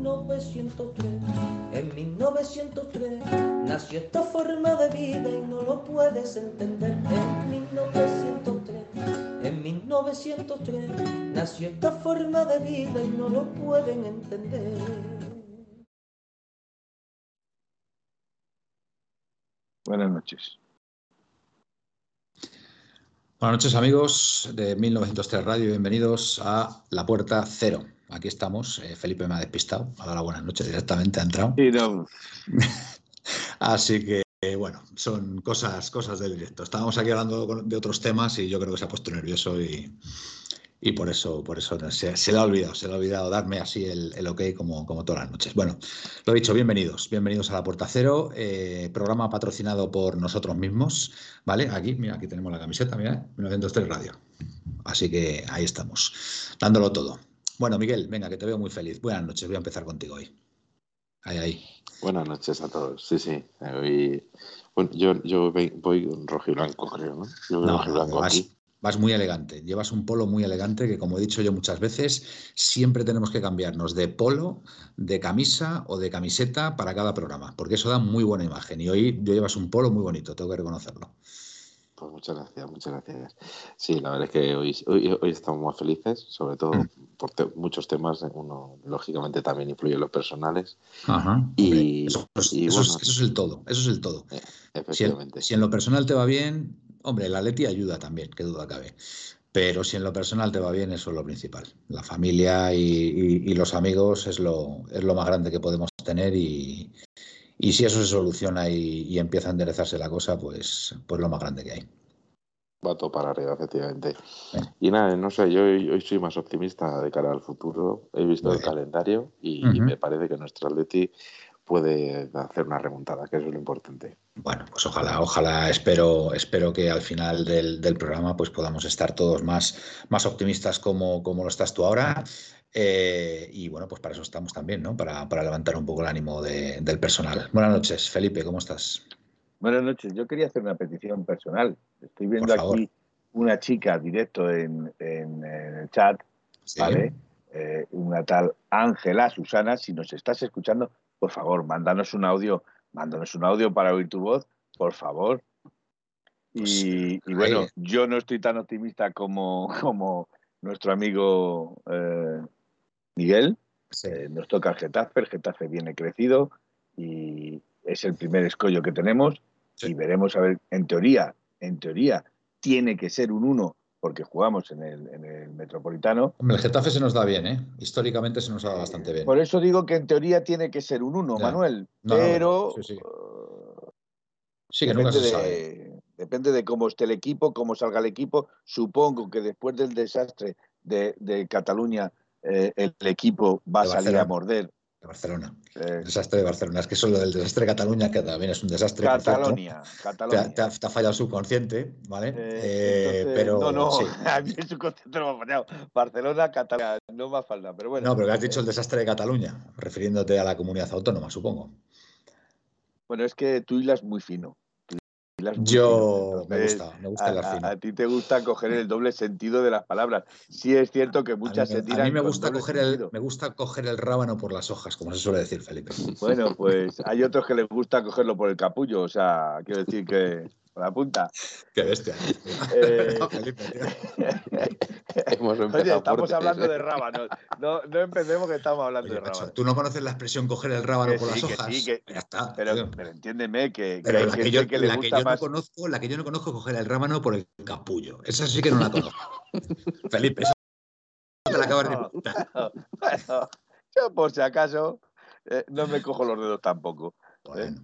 1903. En 1903 nació esta forma de vida y no lo puedes entender. En 1903, en 1903 nació esta forma de vida y no lo pueden entender. Buenas noches. Buenas noches amigos de 1903 Radio, bienvenidos a La Puerta Cero. Aquí estamos, eh, Felipe me ha despistado, ha dado la buenas noches directamente, ha entrado. Sí, no. Así que bueno, son cosas, cosas del directo. Estábamos aquí hablando de otros temas y yo creo que se ha puesto nervioso y, y por eso, por eso se, se, le ha olvidado, se le ha olvidado darme así el, el ok como, como, todas las noches. Bueno, lo dicho, bienvenidos, bienvenidos a la Puerta Cero, eh, programa patrocinado por nosotros mismos, ¿vale? Aquí, mira, aquí tenemos la camiseta, mira, 1903 Radio. Así que ahí estamos, dándolo todo. Bueno, Miguel, venga, que te veo muy feliz. Buenas noches, voy a empezar contigo hoy. Ahí, ahí. Buenas noches a todos. Sí, sí. Hoy, bueno, yo, yo voy rojo y blanco, creo, ¿no? Yo No, rojo y blanco vas, aquí. vas muy elegante. Llevas un polo muy elegante que, como he dicho yo muchas veces, siempre tenemos que cambiarnos de polo, de camisa o de camiseta para cada programa, porque eso da muy buena imagen. Y hoy yo llevas un polo muy bonito, tengo que reconocerlo. Pues muchas gracias, muchas gracias. Sí, la verdad es que hoy, hoy, hoy estamos más felices, sobre todo Mm. por te- muchos temas. Uno, lógicamente, también influye en los personales. Ajá. Y- Eso, es- y eso es- bueno. eso es el todo, eso es el todo. Eh, Si, efectivamente. si en lo personal te va bien, hombre, la Leti ayuda también, qué duda cabe. Pero si en lo personal te va bien, eso es lo principal. La familia y, y- y los amigos es lo, es lo más grande que podemos tener y, y si eso se soluciona y, y empieza a enderezarse la cosa, pues, pues lo más grande que hay. Va todo para arriba, efectivamente. Y nada, no sé, yo hoy, soy más optimista de cara al futuro. He visto Muy el bien. calendario y, me parece que nuestro Atleti puede hacer una remontada, que eso es lo importante. Bueno, pues ojalá, ojalá, espero, espero que al final del, del programa pues podamos estar todos más, más optimistas como, como lo estás tú ahora. Eh, y bueno, pues para eso estamos también, ¿no? Para, para levantar un poco el ánimo de- del personal. Buenas noches, Felipe, ¿cómo estás? Buenas noches. Yo quería hacer una petición personal. Estoy viendo aquí una chica directo en, en- en el chat, Sí. ¿vale? Eh, una tal Ángela Susana. Si nos estás escuchando, por favor, mándanos un audio, mándanos un audio para oír tu voz, por favor. Pues, Y, y ahí. bueno, yo no estoy tan optimista como, como nuestro amigo eh, Miguel. Sí. Eh, nos toca el Getafe, el Getafe viene crecido y es el primer escollo que tenemos Sí. y veremos a ver, en teoría, en teoría tiene que ser un 1 porque jugamos en el, en el Metropolitano. Hombre, el Getafe se nos da bien, ¿eh? Históricamente se nos da bastante bien. Por eso digo que en teoría tiene que ser un 1, Ya. Manuel, No, no, pero sí, sí. eh, Sí, que nunca depende, sabe. de, depende de cómo esté el equipo, cómo salga el equipo. Supongo que después del desastre de, de Cataluña eh, el equipo va a salir a morder. De Barcelona. eh, El desastre de Barcelona. Es que solo del desastre de Cataluña, que también es un desastre. cierto. Catalonia, Te ha, te ha- te ha fallado el subconsciente, ¿vale? Eh, entonces, pero no, no, sí. a mí su concepto no me ha fallado. Barcelona, Cataluña, no me ha pero bueno. No, pero has dicho el desastre de Cataluña, refiriéndote a la comunidad autónoma, supongo. Bueno, es que tú hilas muy fino. Yo me gusta, me gusta a, el a- fino. a ti te gusta coger el doble sentido de las palabras. Sí es cierto que A mí, muchas se me- a tiran mí me gusta coger el, me gusta coger el rábano por las hojas, como se suele decir, Felipe. Bueno, pues hay otros que les gusta cogerlo por el capullo, o sea, quiero decir que por la punta. Qué bestia. Eh. Hemos Oye, empezado estamos hablando ¿eh? de rábanos. No, no empecemos que estamos hablando Oye, de macho, rábanos. ¿tú no conoces la expresión coger el rábano Que por sí, las que hojas? sí, que- ya está. Pero, entiéndeme que, que Pero hay la que yo, que le la no conozco, la que yo no conozco es coger el rábano por el capullo. Esa sí que no la conozco. Felipe, esa te la acabas de inventar. Bueno, yo por si acaso eh, no me cojo los dedos tampoco. Bueno,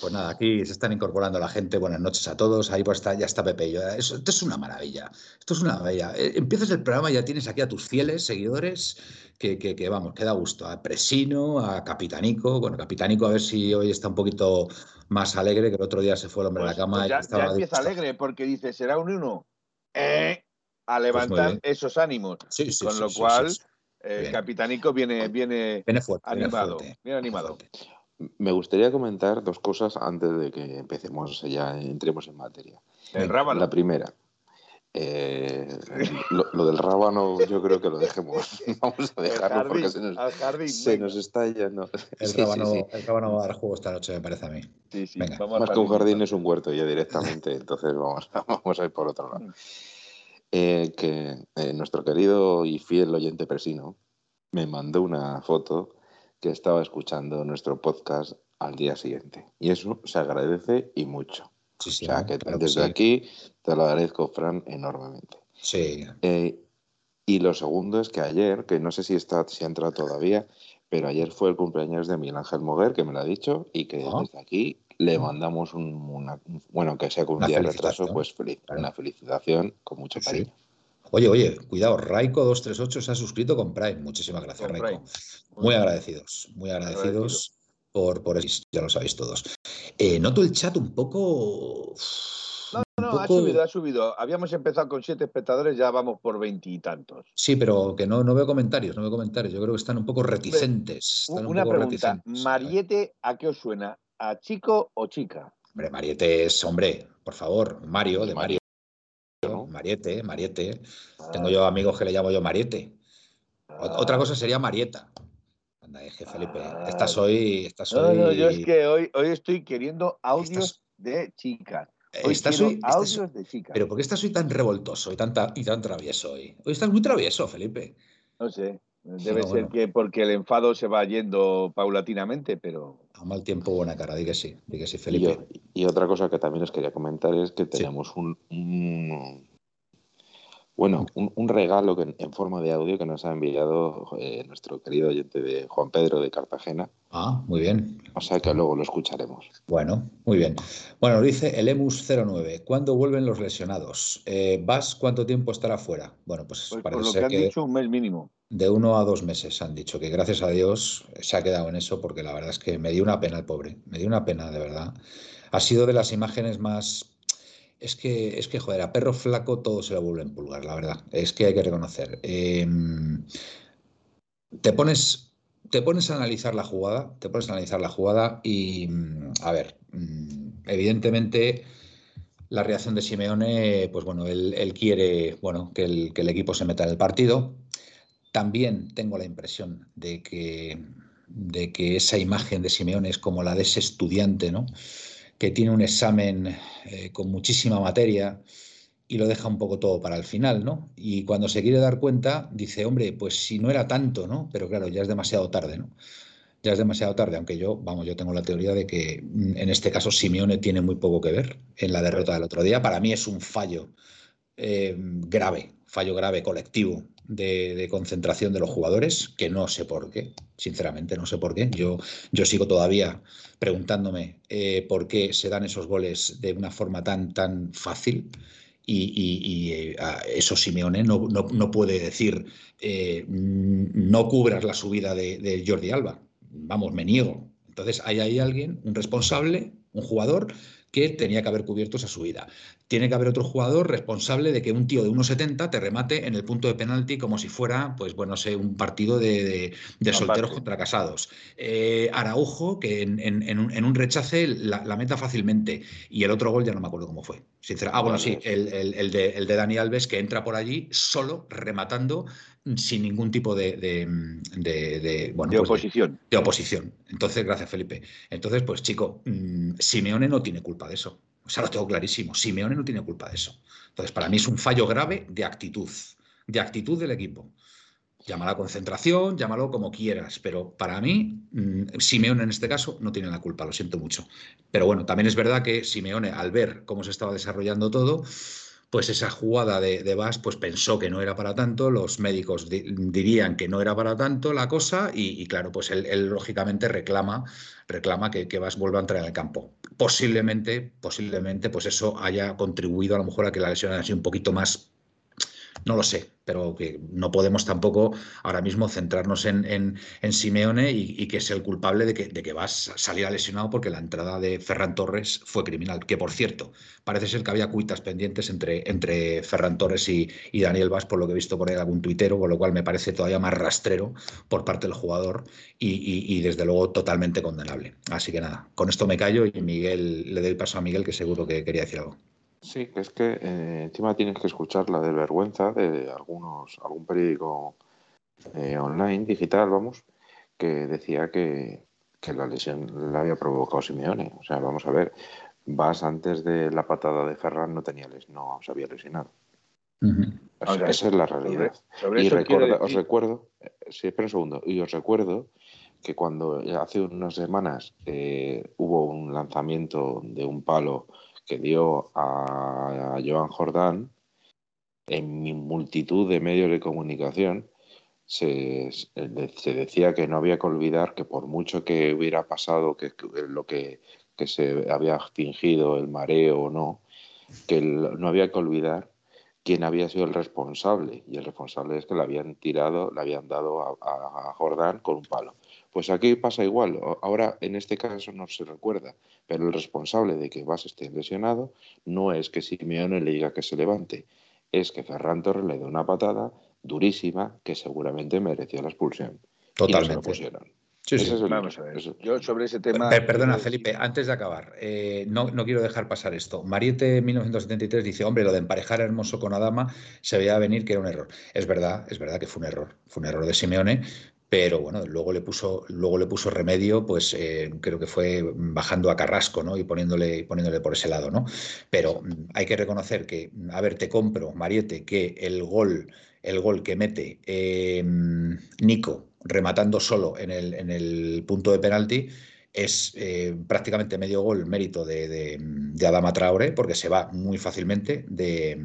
Pues nada, aquí se están incorporando la gente. Buenas noches a todos. Ahí pues está, ya está Pepe. Yo, esto es una maravilla. Esto es una maravilla. Eh, empiezas el programa y ya tienes aquí a tus fieles seguidores que, que, vamos, que da gusto. A Presino, a Capitanico. Bueno, Capitanico a ver si hoy está un poquito más alegre, que el otro día se fue el hombre a la pues, cama. Pues ya, estaba empieza alegre porque dice, será un uno. Eh, a pues levantar esos ánimos. Sí, sí, Con lo cual... El Capitanico viene, viene, fuerte, animado. Viene animado. Me gustaría comentar dos cosas antes de que empecemos, ya entremos en materia. El rábano. La primera. Eh, lo, del rábano yo creo que lo dejemos. Vamos a dejarlo porque se nos, se nos está yendo. El, rábano, el rábano va a dar juego esta noche, me parece a mí. Más que un jardín es un huerto ya directamente, entonces vamos, vamos a ir por otro lado. Mm. Eh, que eh, nuestro querido y fiel oyente persino me mandó una foto que estaba escuchando nuestro podcast al día siguiente. Y eso se agradece y mucho. o sea, que desde aquí te lo agradezco, Fran, enormemente. Sí. Eh, y lo segundo es que ayer, que no sé si está, si ha entrado todavía, pero ayer fue el cumpleaños de Miguel Ángel Moguer, que me lo ha dicho, y que ah. desde aquí le ah. mandamos un, una, bueno, que sea con un día de retraso, pues feliz, una felicitación con mucho cariño. Oye, oye, cuidado, Raiko238 se ha suscrito con Prime. Muchísimas gracias, Raiko. Muy agradecidos, muy agradecidos por, por eso, ya lo sabéis todos. Eh, noto el chat un poco. No, no, ha subido, ha subido. Habíamos empezado con siete espectadores, ya vamos por veintitantos. Sí, pero que no, no veo comentarios, no veo comentarios. Yo creo que están un poco reticentes. una pregunta, ¿Mariete a qué os suena? ¿A chico o chica? Hombre, Mariete es, hombre, por favor, Mario, de Mario. Mariete, Mariete. Tengo yo amigos que le llamo yo Mariete. Otra cosa sería Marieta. Anda, es que Felipe, ah, estás hoy. Estás hoy... No, yo es que hoy, hoy estoy queriendo audios de chicas. Hoy estás hoy, audios de chicas. Pero ¿por qué estás hoy tan revoltoso y tan, y tan travieso hoy? Hoy estás muy travieso, Felipe. No sé. Debe ser que porque el enfado se va yendo paulatinamente, pero. A mal tiempo, buena cara, di que sí, di que sí, Felipe. Y, otra cosa que también os quería comentar es que tenemos un, bueno, un, regalo en forma de audio que nos ha enviado eh, nuestro querido oyente de Juan Pedro de Cartagena. Ah, muy bien. O sea que luego lo escucharemos. Bueno, muy bien. Bueno, dice el Emus 09. ¿Cuándo vuelven los lesionados? Eh, ¿Vas cuánto tiempo estará fuera? Bueno, pues, pues parece por lo que han dicho un mes mínimo. De uno a dos meses han dicho que gracias a Dios se ha quedado en eso porque la verdad es que me dio una pena el pobre. Me dio una pena, de verdad. Ha sido de las imágenes más es que, es que, joder, a perro flaco todo se lo vuelve en pulgar, la verdad. Es que hay que reconocer. Em, te pones. Te pones a analizar la jugada, te pones a analizar la jugada y, a ver, mm, evidentemente la reacción de Simeone, pues bueno, él, quiere, bueno, que el, que el, equipo se meta en el partido. También tengo la impresión de que, de que esa imagen de Simeone es como la de ese estudiante, ¿no? Que tiene un examen eh, con muchísima materia y lo deja un poco todo para el final, ¿no? Y cuando se quiere dar cuenta, dice, hombre, pues si no era tanto, ¿no? Pero claro, ya es demasiado tarde, ¿no? Ya es demasiado tarde, aunque yo, vamos, yo tengo la teoría de que mm, en este caso Simeone tiene muy poco que ver en la derrota del otro día. Para mí es un fallo eh, grave, fallo grave colectivo de, concentración de los jugadores, que no sé por qué, sinceramente no sé por qué. Yo, yo sigo todavía preguntándome eh, por qué se dan esos goles de una forma tan, tan fácil. Y, eh, eso Simeone no, no, puede decir eh, no cubras la subida de, de Jordi Alba. Vamos, me niego. Entonces hay ahí alguien, un responsable, un jugador, que tenía que haber cubierto esa subida tiene que haber otro jugador responsable de que un tío de 1,70 te remate en el punto de penalti como si fuera, pues bueno, sé, un partido de, solteros contra casados. Eh, Araujo, que en, un, rechace la, meta fácilmente. Y el otro gol ya no me acuerdo cómo fue. Sinceramente. Ah, bueno, sí, el, de, el de Dani Alves, que entra por allí solo, rematando, sin ningún tipo de, de, pues oposición. De, oposición. Entonces, gracias, Felipe. Entonces, pues chico, mm, Simeone no tiene culpa de eso. O sea, lo tengo clarísimo. Simeone no tiene culpa de eso. Entonces, para mí es un fallo grave de actitud, de actitud del equipo. Llámalo concentración, llámalo como quieras, pero para mí, mm, Simeone en este caso no tiene la culpa, lo siento mucho. Pero bueno, también es verdad que Simeone, al ver cómo se estaba desarrollando todo, pues esa jugada de, de pues pensó que no era para tanto, los médicos dirían que no era para tanto la cosa y, claro, pues él, lógicamente reclama, reclama que, que vuelva a entrar en el campo. Posiblemente, posiblemente, pues eso haya contribuido a lo mejor a que la lesión haya sido un poquito más no lo sé, pero que no podemos tampoco ahora mismo centrarnos en, en, Simeone y, que es el culpable de que, de que vas a salir lesionado porque la entrada de Ferran Torres fue criminal. Que por cierto, parece ser que había cuitas pendientes entre, entre Ferran Torres y, Daniel Vaz, por lo que he visto por ahí algún tuitero, con lo cual me parece todavía más rastrero por parte del jugador y, desde luego totalmente condenable. Así que nada, con esto me callo y Miguel le doy paso a Miguel que seguro que quería decir algo. Sí, que es que eh, encima tienes que escuchar la de vergüenza de algunos, algún periódico eh, online, digital, vamos, que decía que, la lesión la había provocado Simeone. O sea, vamos a ver, Vas antes de la patada de Ferran no tenía les, no se había lesionado. esa es la realidad. y os recuerdo, eh, sí, espera un segundo, y os recuerdo que cuando hace unas semanas hubo un lanzamiento de un palo que dio a, Joan Jordán, en multitud de medios de comunicación, se, decía que no había que olvidar que por mucho que hubiera pasado que, lo que, se había fingido el mareo o no, que no había que olvidar quién había sido el responsable. Y el responsable es que le habían tirado, le habían dado a Jordán con un palo. Pues aquí pasa igual. Ahora, en este caso no se recuerda, pero el responsable de que Vas esté lesionado no es que Simeone le diga que se levante, es que Ferran Torres le dé una patada durísima que seguramente mereció la expulsión. Totalmente. Sí, sí. Vamos a ver. Yo sobre ese tema. perdona, Felipe, antes de acabar, eh, no, no, quiero dejar pasar esto. Mariette 1973 dice: Hombre, lo de emparejar a Hermoso con Adama se veía venir que era un error. Es verdad, es verdad que fue un error. Fue un error de Simeone, pero bueno, luego le puso, luego le puso remedio, pues eh, creo que fue bajando a Carrasco, ¿no? Y poniéndole, poniéndole por ese lado, ¿no? Pero mm, hay que reconocer que, a ver, te compro, Mariette, que el gol, el gol que mete em, Nico rematando solo en el, en el punto de penalti es eh, prácticamente medio gol mérito de, de, Adama Traore, porque se va muy fácilmente de,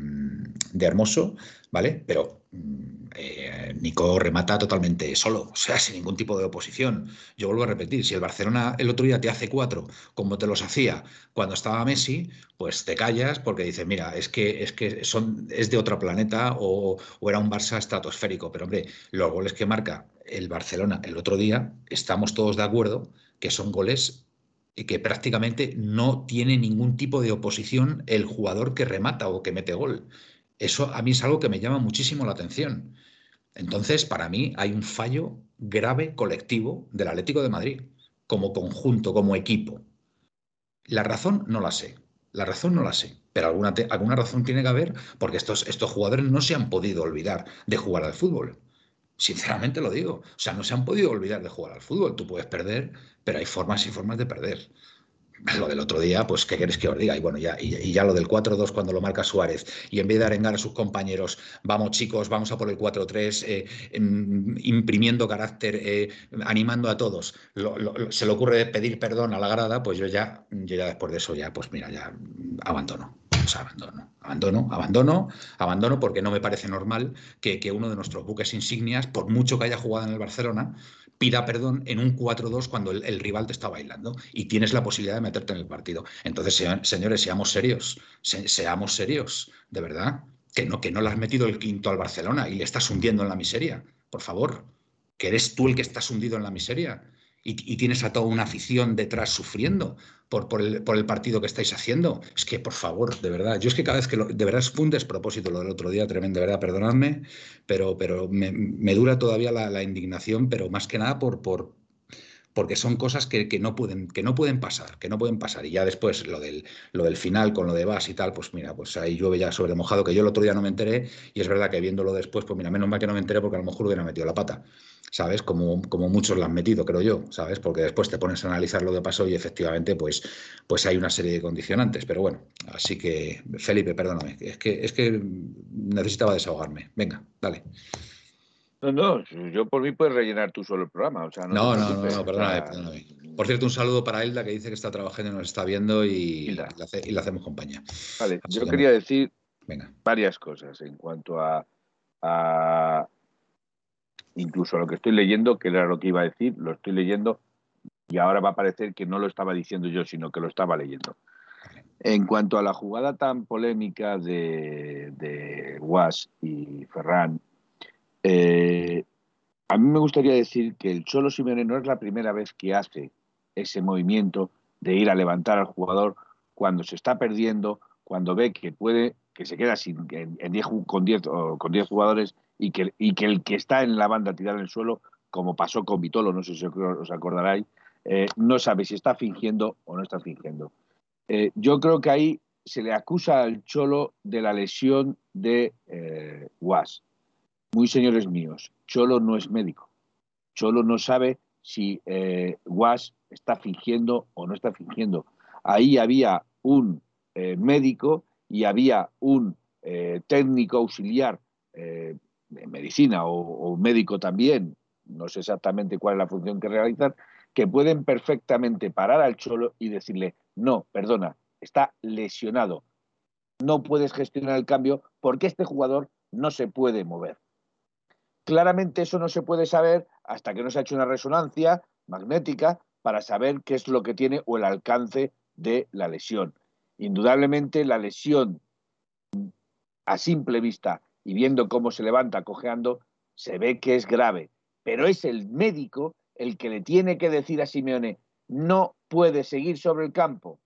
de Hermoso, ¿vale? Pero mm, eh, Nico remata totalmente solo, o sea, sin ningún tipo de oposición. Yo vuelvo a repetir, si el Barcelona el otro día te hace cuatro, como te los hacía cuando estaba Messi, pues te callas porque dices, mira, es que es que son es de otro planeta o, o era un Barça estratosférico. Pero hombre, los goles que marca el Barcelona el otro día, estamos todos de acuerdo que son goles y que prácticamente no tiene ningún tipo de oposición el jugador que remata o que mete gol. Eso a mí es algo que me llama muchísimo la atención. Entonces, para mí hay un fallo grave colectivo del Atlético de Madrid, como conjunto, como equipo. La razón no la sé, la razón no la sé, pero alguna, alguna razón tiene que haber porque estos, estos jugadores no se han podido olvidar de jugar al fútbol. Sinceramente lo digo. O sea, no se han podido olvidar de jugar al fútbol. Tú puedes perder, pero hay formas y formas de perder lo del otro día, pues, ¿qué quieres que os diga? Y bueno, ya, y, ya lo del 4-2 cuando lo marca Suárez, y en vez de arengar a sus compañeros, vamos chicos, vamos a por el 4-3, eh, em, imprimiendo carácter, eh, animando a todos, se le ocurre pedir perdón a la grada, pues yo ya, yo ya después de eso, ya, pues mira, ya abandono. Abandono, abandono, abandono, abandono, porque no me parece normal que, que uno de nuestros buques insignias, por mucho que haya jugado en el Barcelona, pida perdón en un 4-2 cuando el, rival te está bailando y tienes la posibilidad de meterte en el partido. Entonces, señores, seamos serios, seamos serios, de verdad, que no, que no le has metido el quinto al Barcelona y le estás hundiendo en la miseria, por favor, que eres tú el que estás hundido en la miseria y, tienes a toda una afición detrás sufriendo por, por, el, partido que estáis haciendo. Es que, por favor, de verdad, yo es que cada vez que lo, de verdad fue un despropósito lo del otro día, tremendo, de verdad, perdonadme, pero, pero me, dura todavía la, indignación, pero más que nada por, por, porque son cosas que, no pueden, que no pueden pasar, que no pueden pasar. Y ya después lo del, lo del final con lo de Bas y tal, pues mira, pues ahí llueve ya sobre mojado, que yo el otro día no me enteré, y es verdad que viéndolo después, pues mira, menos mal que no me enteré porque a lo mejor hubiera metido la pata. ¿sabes? Como, como muchos lo han metido, creo yo, ¿sabes? Porque después te pones a analizar lo que pasó y efectivamente, pues, pues hay una serie de condicionantes. Pero bueno, así que, Felipe, perdóname, es que, es que necesitaba desahogarme. Venga, dale. No, no, yo por mí puedes rellenar tú solo el programa. no, no, no, perdóname, perdóname, Por cierto, un saludo para Hilda que dice que está trabajando y nos está viendo y, le, hacemos compañía. Vale, yo quería decir Venga. Varias cosas en cuanto a, a incluso lo que estoy leyendo, que era lo que iba a decir, lo estoy leyendo y ahora va a parecer que no lo estaba diciendo yo, sino que lo estaba leyendo. En cuanto a la jugada tan polémica de, de Was y Ferran, eh, a mí me gustaría decir que el Cholo Simeone no es la primera vez que hace ese movimiento de ir a levantar al jugador cuando se está perdiendo, cuando ve que puede, que se queda sin, en, con 10 con diez jugadores y que, el que está en la banda tirado en el suelo, como pasó con Vitolo, no sé si os acordaréis, eh, no sabe si está fingiendo o no está fingiendo. Eh, yo creo que ahí se le acusa al Cholo de la lesión de eh, Was. Muy señores míos, Cholo no es médico. Cholo no sabe si eh, Was está fingiendo o no está fingiendo. Ahí había un eh, médico y había un técnico auxiliar de medicina o, o médico también, no sé exactamente cuál es la función que realizan, que pueden perfectamente parar al Cholo y decirle, no, perdona, está lesionado. No puedes gestionar el cambio porque este jugador no se puede mover. Claramente eso no se puede saber hasta que no se ha hecho una resonancia magnética para saber qué es lo que tiene o el alcance de la lesión. Indudablemente la lesión a simple vista y viendo cómo se levanta cojeando, se ve que es grave, pero es el médico el que le tiene que decir a Simeone, no puede seguir sobre el campo.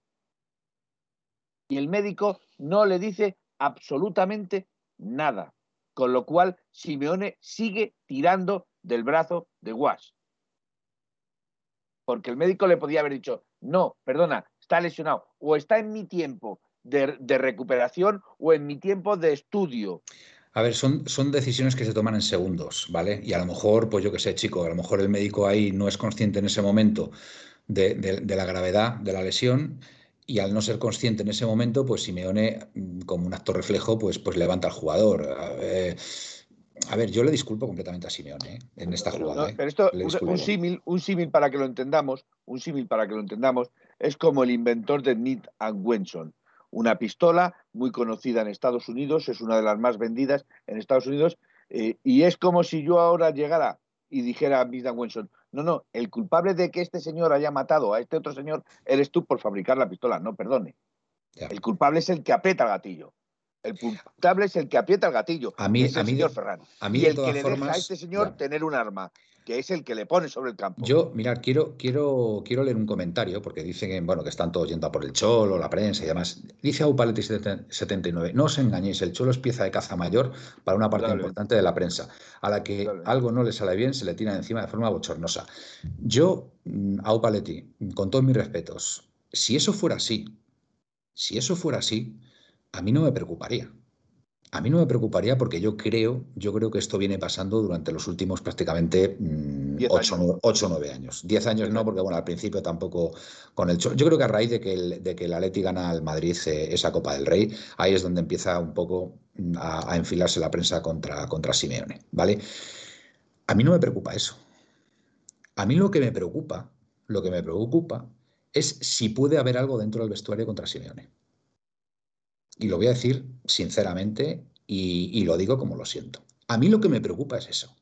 Y el médico no le dice absolutamente nada. Con lo cual, Simeone sigue tirando del brazo de Guas. Porque el médico le podía haber dicho, no, perdona, está lesionado, o está en mi tiempo de, recuperación o en mi tiempo de estudio. A ver, son, son decisiones que se toman en segundos, ¿vale? Y a lo mejor, pues yo qué sé, chico, a lo mejor el médico ahí no es consciente en ese momento de, la gravedad de la lesión y al no ser consciente en ese momento, pues Simeone, mm, como un acto reflejo, pues, pues levanta al jugador. a ver, yo le disculpo completamente a Simeone ¿eh? en esta jugada. ¿eh? pero esto, un símil, un símil para que lo entendamos, un símil para que lo entendamos, es como el inventor de Smith and Wesson una pistola muy conocida en Estados Unidos, es una de las más vendidas en Estados Unidos, eh, y es como si yo ahora llegara y dijera a Bisdan Wenson, no, no, el culpable de que este señor haya matado a este otro señor eres tú por fabricar la pistola, no, perdone. El culpable es el que aprieta el gatillo. El culpable es el que aprieta el gatillo. A mí, es el señor Ferran. A mí y el que le deja a este señor tener un arma que es el que le pone sobre el campo. Yo, mirad, quiero, quiero, quiero leer un comentario, porque dicen que, bueno, que están todos yendo a por el Cholo, la prensa y demás. Dice Aupaletti79, no os engañéis, el Cholo es pieza de caza mayor para una parte importante de la prensa, a la que algo no le sale bien, se le tira encima de forma bochornosa. Yo, mm, Aupaletti, con todos mis respetos, si eso fuera así, si eso fuera así, a mí no me preocuparía. A mí no me preocuparía porque yo creo, yo creo que esto viene pasando durante los últimos prácticamente 8 o 9 años. 10 años no, porque bueno, al principio tampoco con el... Yo creo que a raíz de que el, de que el Atleti gana al Madrid eh, esa Copa del Rey, ahí es donde empieza un poco mm, a, enfilarse la prensa contra, contra Simeone, ¿vale? A mí no me preocupa eso. A mí lo que me preocupa, lo que me preocupa es si puede haber algo dentro del vestuario contra Simeone. Y lo voy a decir sinceramente y, lo digo como lo siento. A mí lo que me preocupa es eso.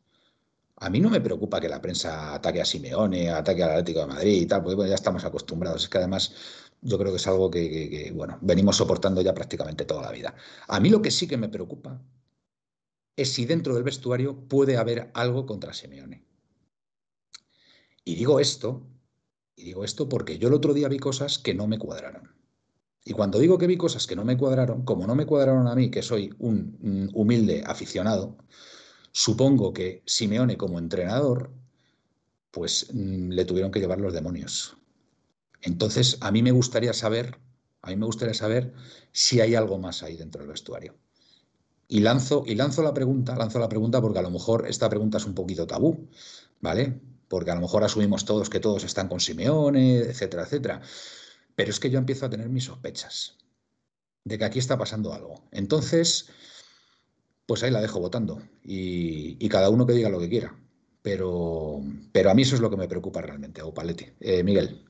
A mí no me preocupa que la prensa ataque a Simeone, ataque al Atlético de Madrid y tal, porque ya estamos acostumbrados. Es que además yo creo que es algo que, bueno, venimos soportando ya prácticamente toda la vida. A mí lo que sí que me preocupa es si dentro del vestuario puede haber algo contra Simeone. Y digo esto, y digo esto porque yo el otro día vi cosas que no me cuadraron. Y cuando digo que vi cosas que no me cuadraron, como no me cuadraron a mí, que soy un mm, humilde aficionado, supongo que Simeone como entrenador, pues mm, le tuvieron que llevar los demonios. Entonces, a mí me gustaría saber, a mí me gustaría saber si hay algo más ahí dentro del vestuario. Y lanzo, y lanzo la pregunta, lanzo la pregunta porque a lo mejor esta pregunta es un poquito tabú, ¿vale? Porque a lo mejor asumimos todos que todos están con Simeone, etcétera, etcétera. Pero es que yo empiezo a tener mis sospechas de que aquí está pasando algo. Entonces, pues ahí la dejo votando y, cada uno que diga lo que quiera. Pero, pero a mí eso es lo que me preocupa realmente, o Eh, Miguel.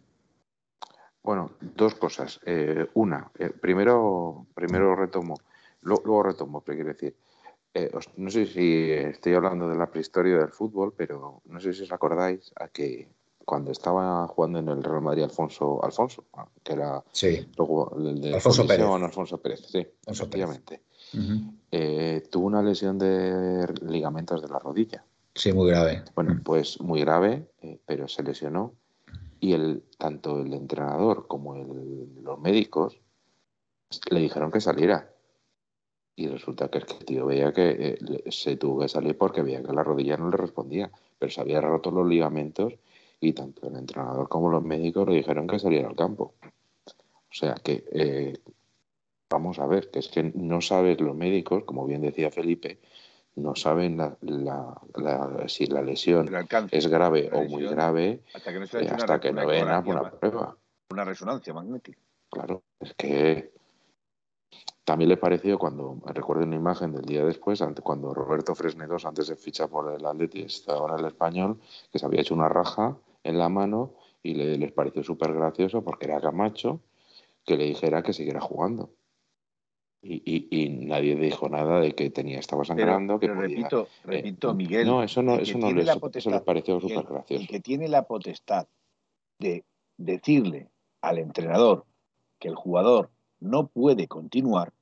Bueno, dos cosas. Eh, una, eh, primero, primero retomo luego, retomo, pero quiero decir, eh, no sé si estoy hablando de la prehistoria del fútbol, pero no sé si os acordáis a que cuando estaba jugando en el Real Madrid Alfonso, Alfonso, ah, que era sí. el de Alfonso Pérez. Alfonso Pérez, sí, efectivamente. Eh, tuvo una lesión de ligamentos de la rodilla. Sí, muy grave. Bueno, pues muy grave, eh, pero se lesionó y el, tanto el entrenador como el, los médicos le dijeron que saliera. Y resulta que el tío veía que eh, se tuvo que salir porque veía que la rodilla no le respondía, pero se había roto los ligamentos y tanto el entrenador como los médicos le dijeron que saliera al campo. O sea que eh, vamos a ver, que es que no sabes los médicos, como bien decía Felipe, no saben si la lesión es grave o muy grave hasta que no, se hasta que no ven una prueba. Una resonancia magnética. Claro, es que también le pareció cuando, recuerdo una imagen del día después, cuando Roberto Fresnedos, antes de fichar por el Atleti, estaba en el español, que se había hecho una raja en la mano y le, les pareció súper gracioso porque era Camacho que le dijera que siguiera jugando. Y, y, nadie dijo nada de que tenía estaba sangrando. que repito, eh, repito, Miguel. No, eso no, eso no les, pareció súper gracioso. El que tiene la potestad de decirle al entrenador que el jugador no puede continuar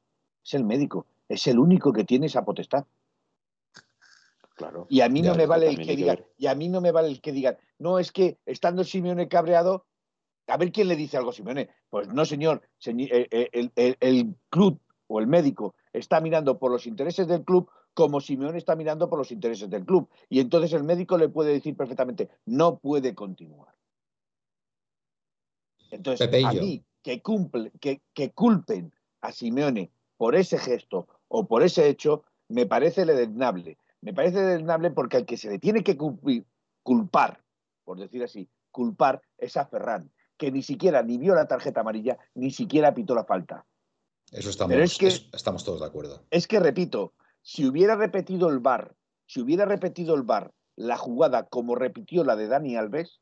es el médico. Es el único que tiene esa potestad. Claro. Y a mí no me vale el que diga, y a mí no me vale el que diga, no, es que estando Simeone cabreado, a ver quién le dice algo a Simeone. Pues no, señor, eh, eh, el, club o el médico está mirando por los intereses del club como Simeone está mirando por los intereses del club. Y entonces el médico le puede decir perfectamente, no puede continuar. Entonces, a mí que, cumple, que, que culpen a Simeone por ese gesto o por ese hecho, me parece ledesnable. Me parece ledesnable porque al que se le tiene que culpar, por decir así, culpar es a Ferran, que ni siquiera ni vio la tarjeta amarilla, ni siquiera pitó la falta. Eso estamos, que, estamos todos de acuerdo. Es que, repito, si hubiera repetido el VAR, si hubiera repetido el VAR la jugada como repitió la de Dani Alves,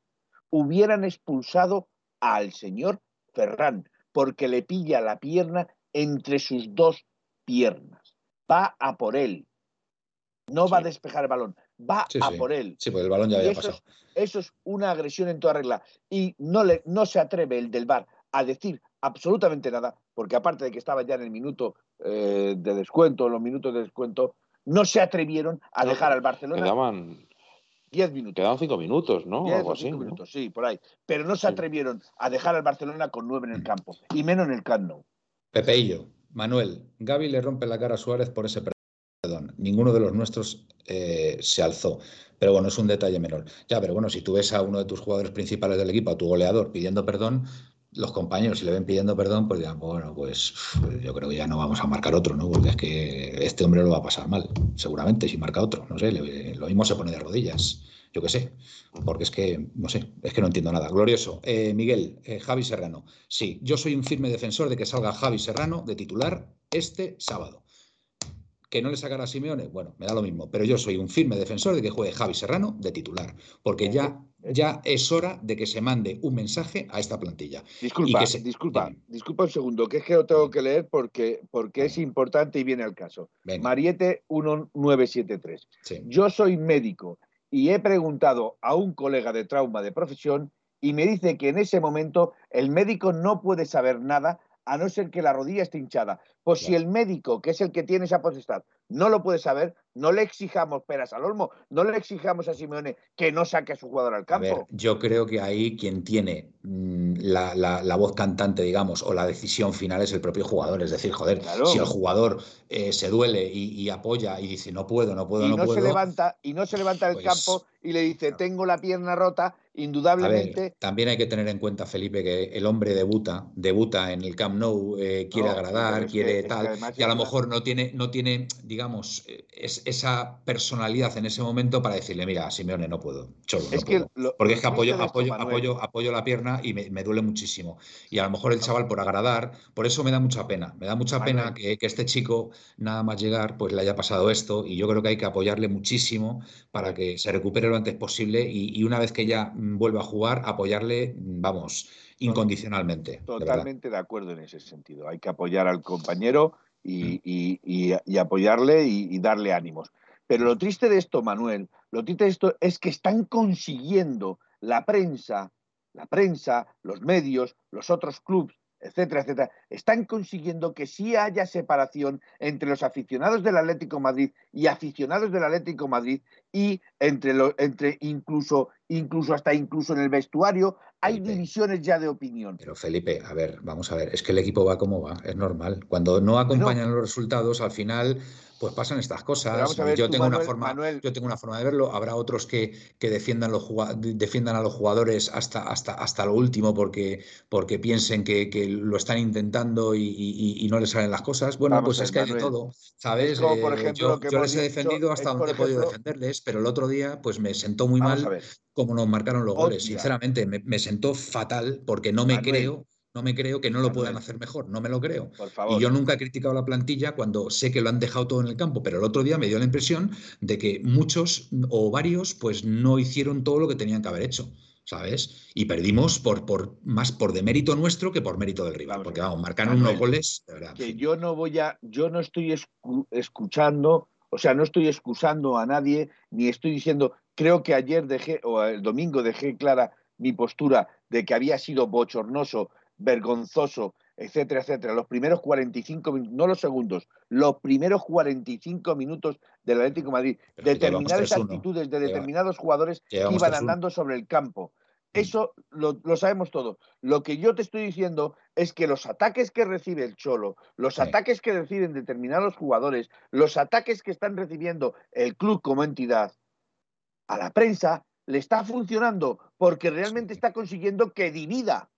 hubieran expulsado al señor Ferran, porque le pilla la pierna entre sus dos piernas. Va a por él. No va a despejar el balón, va a por él. Sí, pues el balón ya había pasado. eso es una agresión en toda regla. Y no, le, no se atreve el del VAR a decir absolutamente nada, porque aparte de que estaba ya en el minuto eh, de descuento, en los minutos de descuento, no se atrevieron a dejar al Barcelona. Quedaban 10 minutos. Quedaban 5 minutos, ¿no? Algo así. minutos, sí, por ahí. Pero no se atrevieron a dejar al Barcelona con 9 en el campo, y menos en el Camp Nou. Pepeillo, Manuel, Gaby le rompe la cara a Suárez por ese. Ninguno de los nuestros eh, se alzó. Pero bueno, es un detalle menor. Ya, pero bueno, si tú ves a uno de tus jugadores principales del equipo, a tu goleador, pidiendo perdón, los compañeros, si le ven pidiendo perdón, pues dirán, bueno, pues yo creo que ya no vamos a marcar otro, ¿no? Porque es que este hombre lo va a pasar mal, seguramente, si marca otro. No sé, lo mismo se pone de rodillas, yo qué sé. Porque es que, no sé, es que no entiendo nada. Glorioso. Eh, Miguel, eh, Javi Serrano. Sí, yo soy un firme defensor de que salga Javi Serrano de titular este sábado. ¿Que no le sacará a Simeone? Bueno, me da lo mismo, pero yo soy un firme defensor de que juegue Javi Serrano de titular, porque ya, ya es hora de que se mande un mensaje a esta plantilla. Disculpa, disculpa, disculpa un segundo, que es que lo tengo que leer porque, porque es importante y viene al caso. Mariette 1973. Yo soy médico y he preguntado a un colega de trauma de profesión y me dice que en ese momento el médico no puede saber nada a no ser que la rodilla esté hinchada. Pues si el médico, que es el que tiene esa potestad, no lo puede saber, no le exijamos peras al olmo, no le exijamos a Simeone que no saque a su jugador al campo. yo creo que ahí quien tiene mm, la, voz cantante, digamos, o la decisión final es el propio jugador. Es decir, joder, si el jugador eh, se duele y, apoya y dice no puedo, no puedo, y no, Se levanta, y no se levanta del pues campo y le dice tengo la pierna rota indudablemente. también hay que tener en cuenta, Felipe, que el hombre debuta, debuta en el Camp Nou, eh, quiere agradar, quiere tal, y a lo mejor no tiene, no tiene, digamos, es, esa personalidad en ese momento para decirle, mira, Simeone, no puedo, cholo, porque es que apoyo, apoyo, apoyo, apoyo la pierna y me, duele muchísimo. Y a lo mejor el chaval por agradar, por eso me da mucha pena, me da mucha pena que, este chico, nada más llegar, pues le haya pasado esto, y yo creo que hay que apoyarle muchísimo para que se recupere lo antes posible y una vez que ya vuelva a jugar, apoyarle, vamos, incondicionalmente. Totalmente de, acuerdo en ese sentido. Hay que apoyar al compañero y, apoyarle y, darle ánimos. Pero lo triste de esto, Manuel, lo triste de esto es que están consiguiendo la prensa, la prensa, los medios, los otros clubes, etcétera, etcétera, están consiguiendo que sí haya separación entre los aficionados del Atlético Madrid y aficionados del Atlético Madrid y entre, entre incluso, incluso hasta incluso en el vestuario hay divisiones ya de opinión. Pero Felipe, a ver, vamos a ver, es que el equipo va como va, es normal. Cuando no acompañan los resultados, al final pues pasan estas cosas. yo, tengo una forma, yo tengo una forma de verlo. Habrá otros que, que defiendan, los, defiendan a los jugadores hasta, hasta, hasta lo último porque, porque piensen que, que lo están intentando y, y, no les salen las cosas. Bueno, pues es que hay de todo. ¿Sabes? por eh, ejemplo, yo, les he defendido hasta donde he podido defenderles, pero el otro día pues me sentó muy mal como nos marcaron los goles. Sinceramente, me, me, sentó fatal porque no me creo no me creo que no lo puedan hacer mejor, no me lo creo. Y yo nunca he criticado la plantilla cuando sé que lo han dejado todo en el campo, pero el otro día me dio la impresión de que muchos o varios pues no hicieron todo lo que tenían que haber hecho. ¿sabes? Y perdimos por, por más por demérito nuestro que por mérito del rival, porque vamos, marcaron unos goles, Que yo no voy a, yo no estoy escuchando, o sea, no estoy excusando a nadie, ni estoy diciendo, creo que ayer dejé, o el domingo dejé clara mi postura de que había sido bochornoso vergonzoso, etcétera, etcétera. Los primeros 45 minutos, no los segundos, los primeros 45 minutos del Atlético de Madrid, determinadas actitudes de determinados jugadores que iban andando sobre el campo. Mm. Eso lo, sabemos todo. Lo que yo te estoy diciendo es que los ataques que recibe el Cholo, los ataques que reciben determinados jugadores, los ataques que están recibiendo el club como entidad, a la prensa le está funcionando porque realmente está consiguiendo que divida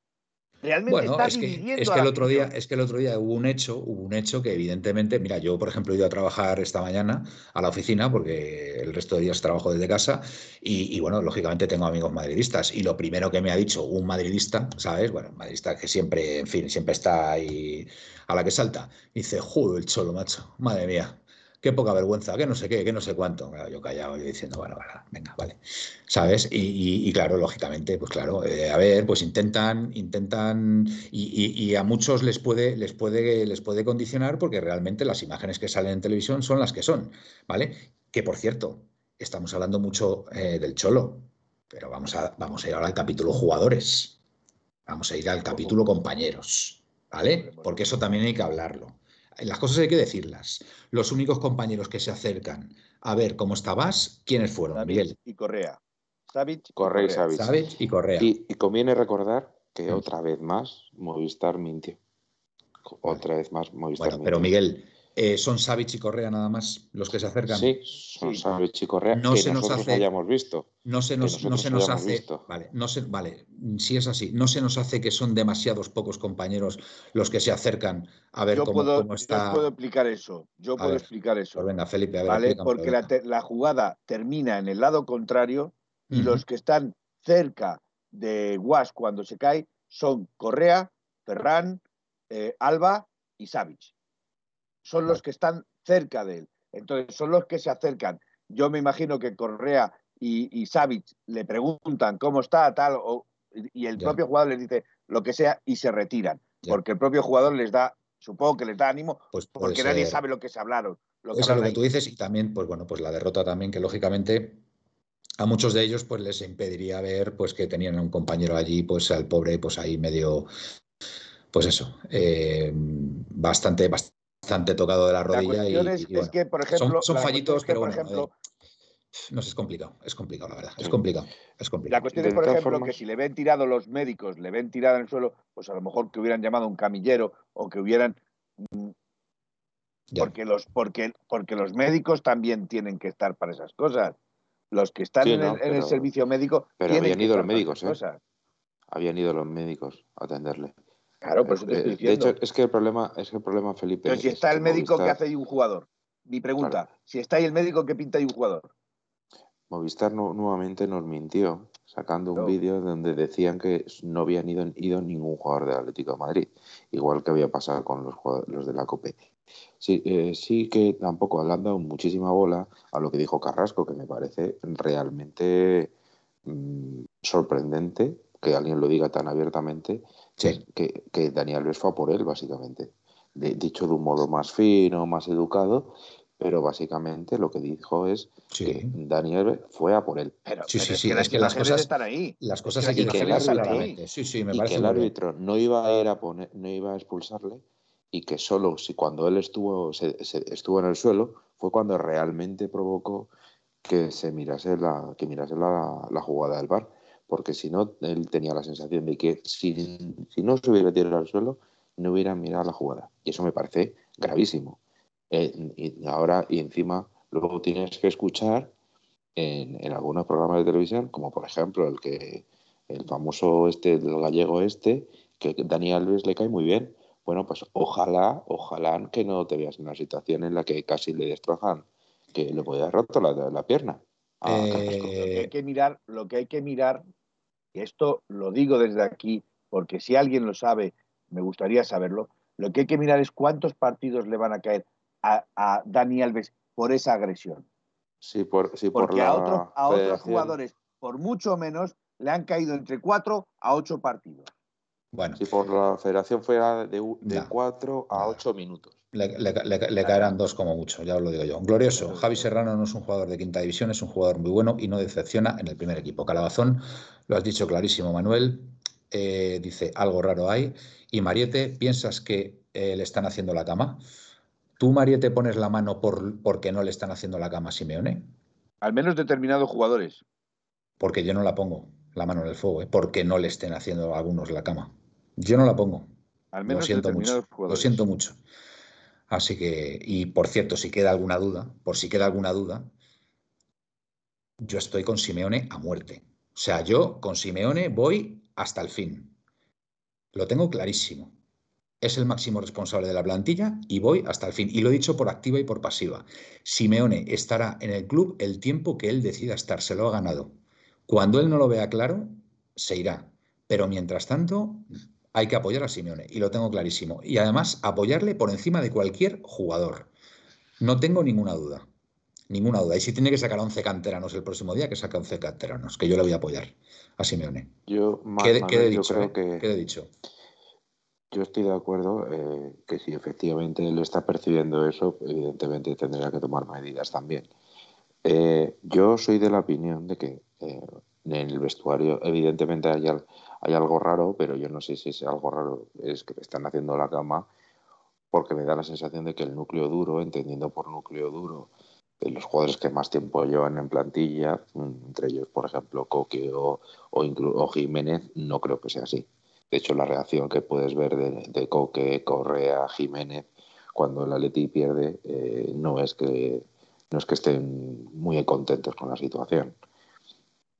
bueno, es que, es que el otro día es que el otro día hubo un hecho hubo un hecho que evidentemente mira yo por ejemplo he ido a trabajar esta mañana a la oficina porque el resto de días trabajo desde casa y, bueno lógicamente tengo amigos madridistas y lo primero que me ha dicho un madridista sabes bueno madridista que siempre en fin siempre está ahí a la que salta dice joder el cholo macho madre mía qué poca vergüenza, que no sé qué, que no sé cuánto. yo callado, yo diciendo, bueno, venga, vale. ¿Sabes? Y, claro, lógicamente, pues claro, eh, a ver, pues intentan, intentan, y, a muchos les puede, les, puede, les puede condicionar porque realmente las imágenes que salen en televisión son las que son, ¿vale? Que por cierto, estamos hablando mucho eh, del cholo, pero vamos a, vamos a ir ahora al capítulo jugadores. Vamos a ir al capítulo compañeros, ¿vale? Porque eso también hay que hablarlo las cosas hay que decirlas. Los únicos compañeros que se acercan a ver cómo estabas, ¿quiénes fueron? Miguel. Y Correa. Correa y Correa. Y, conviene recordar que mm. otra vez más Movistar mintió. Otra vez más Movistar bueno, Pero Miguel, eh, ¿Son Savic y Correa nada más los que se acercan? Sí, son Savic y Correa no que se nos hace, hayamos visto. No se nos, no se nos hace. Vale, no se, vale, si es así, no se nos hace que son demasiados pocos compañeros los que se acercan a ver cómo, está. Yo puedo explicar eso. Yo puedo explicar eso. Pues venga, Felipe, a ver. ¿vale? Porque la, jugada termina en el lado contrario y los que están cerca de Guas cuando se cae son Correa, Ferran, eh, Alba y Savic son los que están cerca de él. Entonces, son los que se acercan. Yo me imagino que Correa y, y le preguntan cómo está, tal, y el propio jugador les dice lo que sea y se retiran. Porque el propio jugador les da, supongo que les da ánimo, pues porque nadie sabe lo que se hablaron. Lo que es lo que tú dices, y también, pues bueno, pues la derrota también, que lógicamente a muchos de ellos pues les impediría ver pues que tenían a un compañero allí, pues al pobre, pues ahí medio, pues eso, eh, bastante, bastante bastante tocado de la rodilla. y, es que, por ejemplo, son, fallitos, pero bueno, ejemplo, no sé, es complicado, es complicado, la verdad, es complicado, es complicado. La cuestión es, por ejemplo, que si le ven tirado los médicos, le ven tirado en el suelo, pues a lo mejor que hubieran llamado a un camillero o que hubieran... Mm, porque los, porque, porque los médicos también tienen que estar para esas cosas. Los que están en, el, servicio médico. Pero habían ido los médicos, ¿eh? Habían ido los médicos a atenderle. Claro, te estoy diciendo. De hecho, es que el problema, es que el problema, Felipe. Pero si está el médico, que hace ahí un jugador? Mi pregunta, si está ahí el médico, ¿qué pinta ahí un jugador? Movistar nuevamente nos mintió, sacando un vídeo donde decían que no habían ido, ido, ningún jugador del Atlético de Madrid, igual que había pasado con los, los de la COPE. Sí, eh, sí que tampoco le han dado muchísima bola a lo que dijo Carrasco, que me parece realmente mm, sorprendente que alguien lo diga tan abiertamente, que, que, Daniel Alves fue por él, básicamente. dicho de un modo más fino, más educado, pero básicamente lo que dijo es que Daniel fue a por él. Pero, sí, sí, sí, es que las cosas están ahí. Las cosas hay que. Sí, sí, me y que el árbitro no iba a ir a poner, no iba a expulsarle y que solo si cuando él estuvo, se, estuvo en el suelo fue cuando realmente provocó que se mirase la, que mirase la, la jugada del bar. Porque si no, él tenía la sensación de que si, si no se hubiera tirado al suelo, no hubiera mirado la jugada. Y eso me parece gravísimo. Eh, y ahora, y encima, luego tienes que escuchar en, algunos programas de televisión, como por ejemplo el que el famoso este del gallego este, que Dani Alves le cae muy bien. Bueno, pues ojalá, ojalá que no te veas en una situación en la que casi le destrozan, que le haber roto la, la pierna. Eh, lo que hay que mirar, lo que hay que mirar, esto lo digo desde aquí, porque si alguien lo sabe, me gustaría saberlo, lo que hay que mirar es cuántos partidos le van a caer a, Dani Alves por esa agresión. Sí, por, sí, Porque a, otros jugadores, por mucho menos, le han caído entre cuatro a ocho partidos. Bueno. Si por la federación fuera de, de cuatro a ocho minutos. Le, caerán dos como mucho, ya os lo digo yo. Glorioso, Javi Serrano no es un jugador de quinta división, es un jugador muy bueno y no decepciona en el primer equipo. Calabazón, lo has dicho clarísimo, Manuel. Eh, dice, algo raro hay. Y Mariette, ¿piensas que eh, le están haciendo la cama? ¿Tú, María, te pones la mano por, porque no le están haciendo la cama a Simeone? Al menos determinados jugadores. Porque yo no la pongo, la mano en el fuego, ¿eh? porque no le estén haciendo a algunos la cama. Yo no la pongo. Al menos lo siento mucho. Lo siento mucho. Así que, y por cierto, si queda alguna duda, por si queda alguna duda, yo estoy con Simeone a muerte. O sea, yo con Simeone voy hasta el fin. Lo tengo clarísimo es el máximo responsable de la plantilla y voy hasta el fin. Y lo he dicho por activa y por pasiva. Simeone estará en el club el tiempo que él decida estar, se lo ha ganado. Cuando él no lo vea claro, se irá. Pero mientras tanto, hay que apoyar a Simeone y lo tengo clarísimo. Y además, apoyarle por encima de cualquier jugador. No tengo ninguna duda. Ninguna duda. Y si tiene que sacar 11 canteranos el próximo día, que saque 11 canteranos, que yo le voy a apoyar a Simeone. Yo, ¿Qué, dicho? Creo que... ¿Qué he dicho? Yo estoy de acuerdo eh, que si efectivamente él está percibiendo eso, evidentemente tendría que tomar medidas también. Eh, yo soy de la opinión de que eh, en el vestuario evidentemente hay, hay, algo raro, pero yo no sé si ese algo raro es que están haciendo la cama, porque me da la sensación de que el núcleo duro, entendiendo por núcleo duro los jugadores que más tiempo llevan en plantilla, mm, entre ellos, por ejemplo, Coque o, o, o Jiménez, no creo que sea así. De hecho, la reacción que puedes ver de, Coque, Correa, Jiménez, cuando el Atleti pierde, eh, no, es que, no es que estén muy contentos con la situación.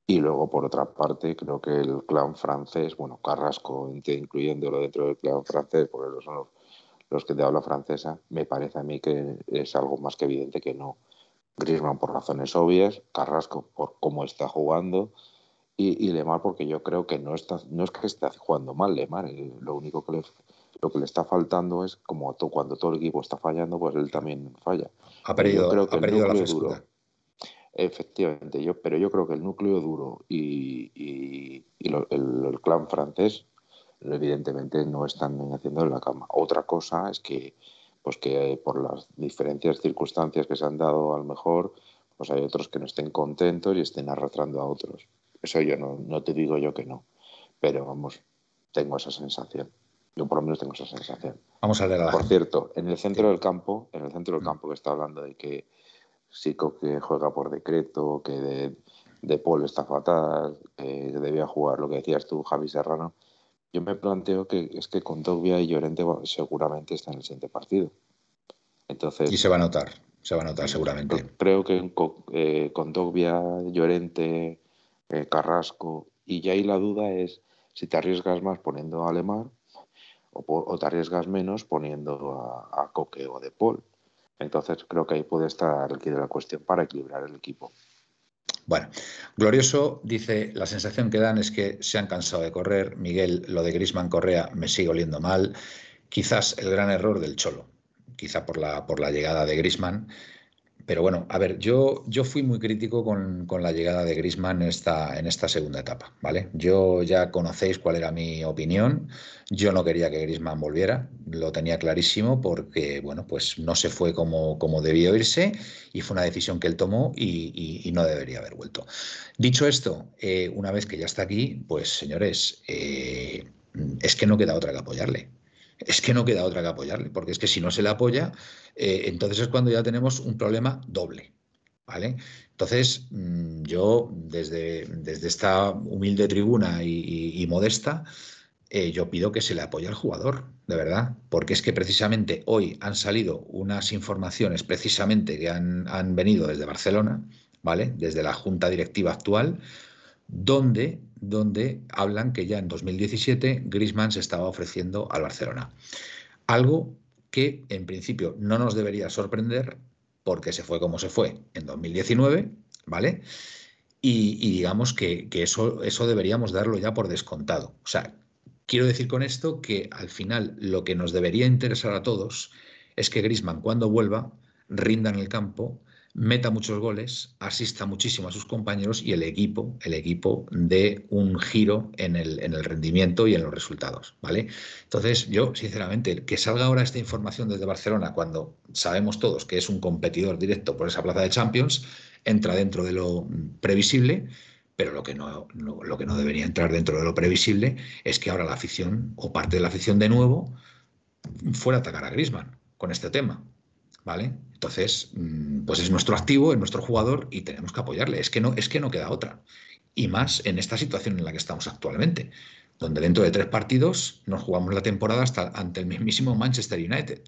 Y luego, por otra parte, creo que el clan francés, bueno, Carrasco, incluyéndolo dentro del clan francés, porque son los, que te habla francesa, me parece a mí que es algo más que evidente que no. Griezmann por razones obvias, Carrasco por cómo está jugando, y, Lemar porque yo creo que no está no es que esté jugando mal Lemar eh, lo único que le lo que le está faltando es como cuando todo el equipo está fallando pues él también falla ha perdido, creo que ha perdido la duro, efectivamente yo pero yo creo que el núcleo duro y, y, el, clan francés evidentemente no están haciendo la cama otra cosa es que pues que por las diferentes circunstancias que se han dado a lo mejor pues hay otros que no estén contentos y estén arrastrando a otros eso yo no, no te digo yo que no, pero vamos, tengo esa sensación. Yo por lo menos tengo esa sensación. Vamos a ver Por cierto, en el centro del campo, en el centro del mm. campo que está hablando de que Sico que juega por decreto, que de, de Paul está fatal, que debía jugar lo que decías tú, Javi Serrano. Yo me planteo que es que con Togbia y Llorente seguramente está en el siguiente partido. Entonces, y se va a notar, se va a notar seguramente. Creo que eh, con Togbia, Llorente, eh, Carrasco, y ya ahí la duda es si te arriesgas más poniendo a Alemán o, te arriesgas menos poniendo a, Coque o De Paul. Entonces creo que ahí puede estar aquí la cuestión para equilibrar el equipo. Bueno, Glorioso dice, la sensación que dan es que se han cansado de correr. Miguel, lo de Grisman Correa me sigue oliendo mal. Quizás el gran error del Cholo, quizá por la, por la llegada de Grisman pero bueno, a ver, yo, yo fui muy crítico con, la llegada de Grisman en esta, en esta segunda etapa, ¿vale? Yo ya conocéis cuál era mi opinión. Yo no quería que Grisman volviera. lo tenía clarísimo porque, bueno, pues no se fue como, como debió irse y fue una decisión que él tomó y, no debería haber vuelto. Dicho esto, eh, una vez que ya está aquí, pues señores, eh, es que no queda otra que apoyarle. Es que no queda otra que apoyarle, porque es que si no se le apoya, eh, entonces es cuando ya tenemos un problema doble. ¿Vale? Entonces, mm, yo desde, desde esta humilde tribuna y modesta, eh, yo pido que se le apoye al jugador, de verdad, porque es que precisamente hoy han salido unas informaciones precisamente que han, venido desde Barcelona, ¿vale? Desde la junta directiva actual, donde, donde hablan que ya en 2017 Griezmann se estaba ofreciendo al Barcelona. Algo que en principio no nos debería sorprender porque se fue como se fue en 2019, ¿vale? Y, digamos que, eso, eso deberíamos darlo ya por descontado. O sea, Quiero decir con esto que al final lo que nos debería interesar a todos es que Grisman cuando vuelva rinda en el campo, meta muchos goles, asista muchísimo a sus compañeros y el equipo, el equipo dé un giro en el, en el rendimiento y en los resultados, ¿vale? Entonces, yo, sinceramente, que salga ahora esta información desde Barcelona cuando sabemos todos que es un competidor directo por esa plaza de Champions, entra dentro de lo previsible pero lo que no, lo que no debería entrar dentro de lo previsible es que ahora la afición o parte de la afición de nuevo fuera a atacar a Grisman con este tema. ¿Vale? Entonces, mm, pues es nuestro activo, es nuestro jugador y tenemos que apoyarle. Es que no, es que no queda otra. Y más en esta situación en la que estamos actualmente, donde dentro de tres partidos nos jugamos la temporada hasta ante el mismísimo Manchester United.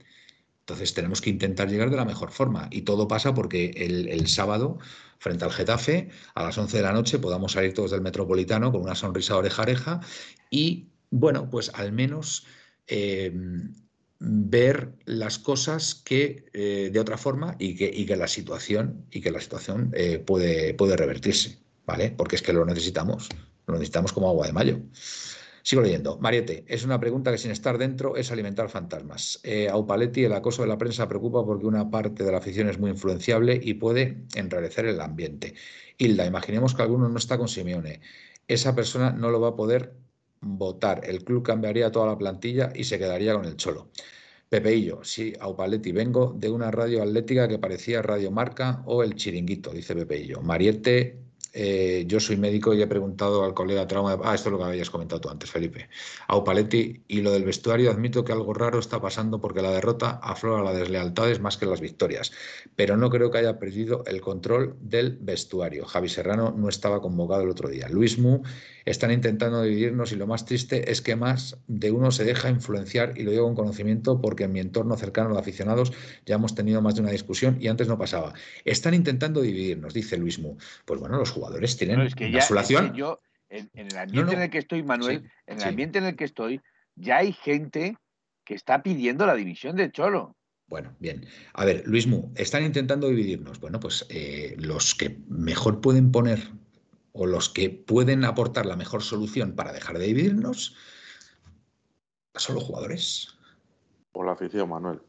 Entonces tenemos que intentar llegar de la mejor forma. Y todo pasa porque el, sábado, frente al Getafe, a las 11 de la noche, podamos salir todos del Metropolitano con una sonrisa oreja oreja y, bueno, pues al menos em, ver las cosas que eh, de otra forma y que, que, la situación, y que la situación eh, puede, puede revertirse, ¿vale? Porque es que lo necesitamos, lo necesitamos como agua de mayo. Sigo leyendo. Mariette, es una pregunta que sin estar dentro es alimentar fantasmas. Eh, Aupaletti, el acoso de la prensa preocupa porque una parte de la afición es muy influenciable y puede enrarecer el ambiente. Hilda, imaginemos que alguno no está con Simeone. Esa persona no lo va a poder votar. El club cambiaría toda la plantilla y se quedaría con el cholo. Pepeillo, sí, Aupaletti, vengo de una radio atlética que parecía Radio Marca o El Chiringuito, dice Pepeillo. Mariette, eh, yo soy médico y he preguntado al colega Trauma. Ah, esto es lo que habías comentado tú antes, Felipe. A y lo del vestuario, admito que algo raro está pasando porque la derrota aflora las deslealtades más que las victorias. Pero no creo que haya perdido el control del vestuario. Javi Serrano no estaba convocado el otro día. Luis Mu están intentando dividirnos y lo más triste es que más de uno se deja influenciar y lo digo con conocimiento porque en mi entorno cercano los aficionados ya hemos tenido más de una discusión y antes no pasaba. Están intentando dividirnos, dice Luis Mu. Pues bueno, los jugadores tienen es que yo, en, el ambiente en el que estoy, Manuel, en el ambiente en el que estoy, ya hay gente que está pidiendo la división de Cholo. Bueno, bien. A ver, Luis Mu, están intentando dividirnos. Bueno, pues eh, los que mejor pueden poner o los que pueden aportar la mejor solución para dejar de dividirnos son los jugadores. O la afición, Manuel.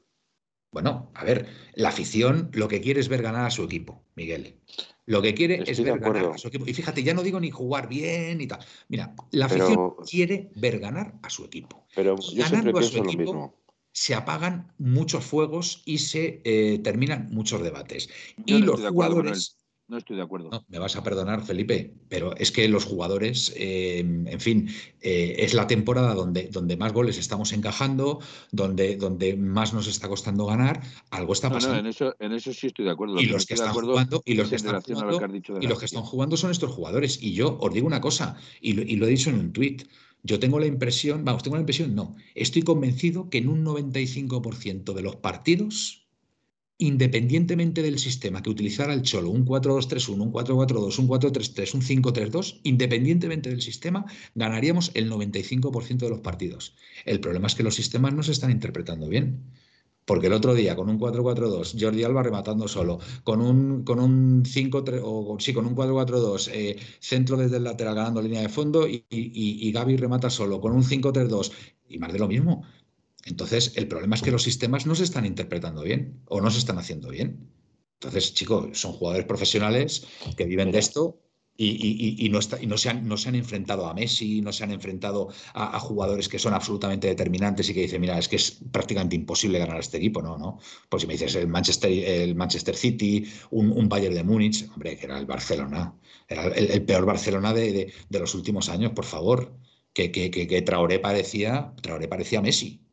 Bueno, a ver, la afición lo que quiere es ver ganar a su equipo, Miguel. Lo que quiere es ver ganar a su equipo. Y fíjate, ya no digo ni jugar bien y tal. Mira, la afición quiere ver ganar a su equipo. Pero yo siempre pienso lo mismo. Se apagan muchos fuegos y se eh, terminan muchos debates. y los jugadores no estoy de acuerdo. me vas a perdonar, Felipe, pero es que los jugadores, em, en fin, eh, es la temporada donde, donde más goles estamos encajando, donde, donde más nos está costando ganar, algo está pasando. en, eso, en eso sí estoy de acuerdo. y los que están jugando, y los que están jugando, y los que están jugando son estos jugadores. Y yo os digo una cosa, y lo, y lo he dicho en un tuit. Yo tengo la impresión, vamos, tengo la impresión, no, estoy convencido que en un 95% de los partidos independientemente del sistema que utilizara el Cholo, un 4-2-3-1, un 4-4-2, un 4-3-3, un 5-3-2, independientemente del sistema, ganaríamos el 95% de los partidos. El problema es que los sistemas no se están interpretando bien. Porque el otro día, con un 4-4-2, Jordi Alba rematando solo, con un, con un 5 o sí, con un 4-4-2, eh, centro desde el lateral ganando línea de fondo y, y, y Gaby remata solo, con un 5-3-2, y más de lo mismo. Entonces, el problema es que los sistemas no se están interpretando bien o no se están haciendo bien. Entonces, chicos, son jugadores profesionales que viven de esto Y, no, está, y no, se han, no se han enfrentado a Messi, no se han enfrentado a, jugadores que son absolutamente determinantes y que dicen, mira, es que es prácticamente imposible ganar a este equipo, no, no. Pues si me dices el Manchester, el Manchester City, un, Bayern de Múnich, hombre, que era el Barcelona, era el, peor Barcelona de, los últimos años, por favor. Que, que, que, Traoré parecía, Traoré parecía Messi.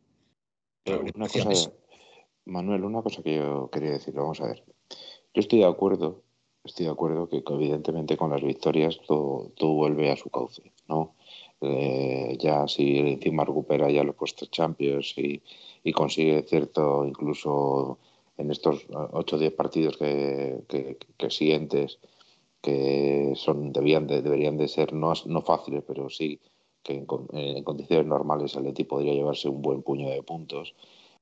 Manuel, una cosa que yo quería decir, vamos a ver. Yo estoy de acuerdo estoy de acuerdo que, evidentemente con las victorias todo, vuelve a su cauce, ¿no? Eh, ya si encima recupera ya los puestos Champions y, consigue cierto, incluso en estos 8 o 10 partidos que, que, siguientes, que son debían deberían de ser no, no fáciles, pero sí que en, en, condiciones normales el Leti podría llevarse un buen puño de puntos,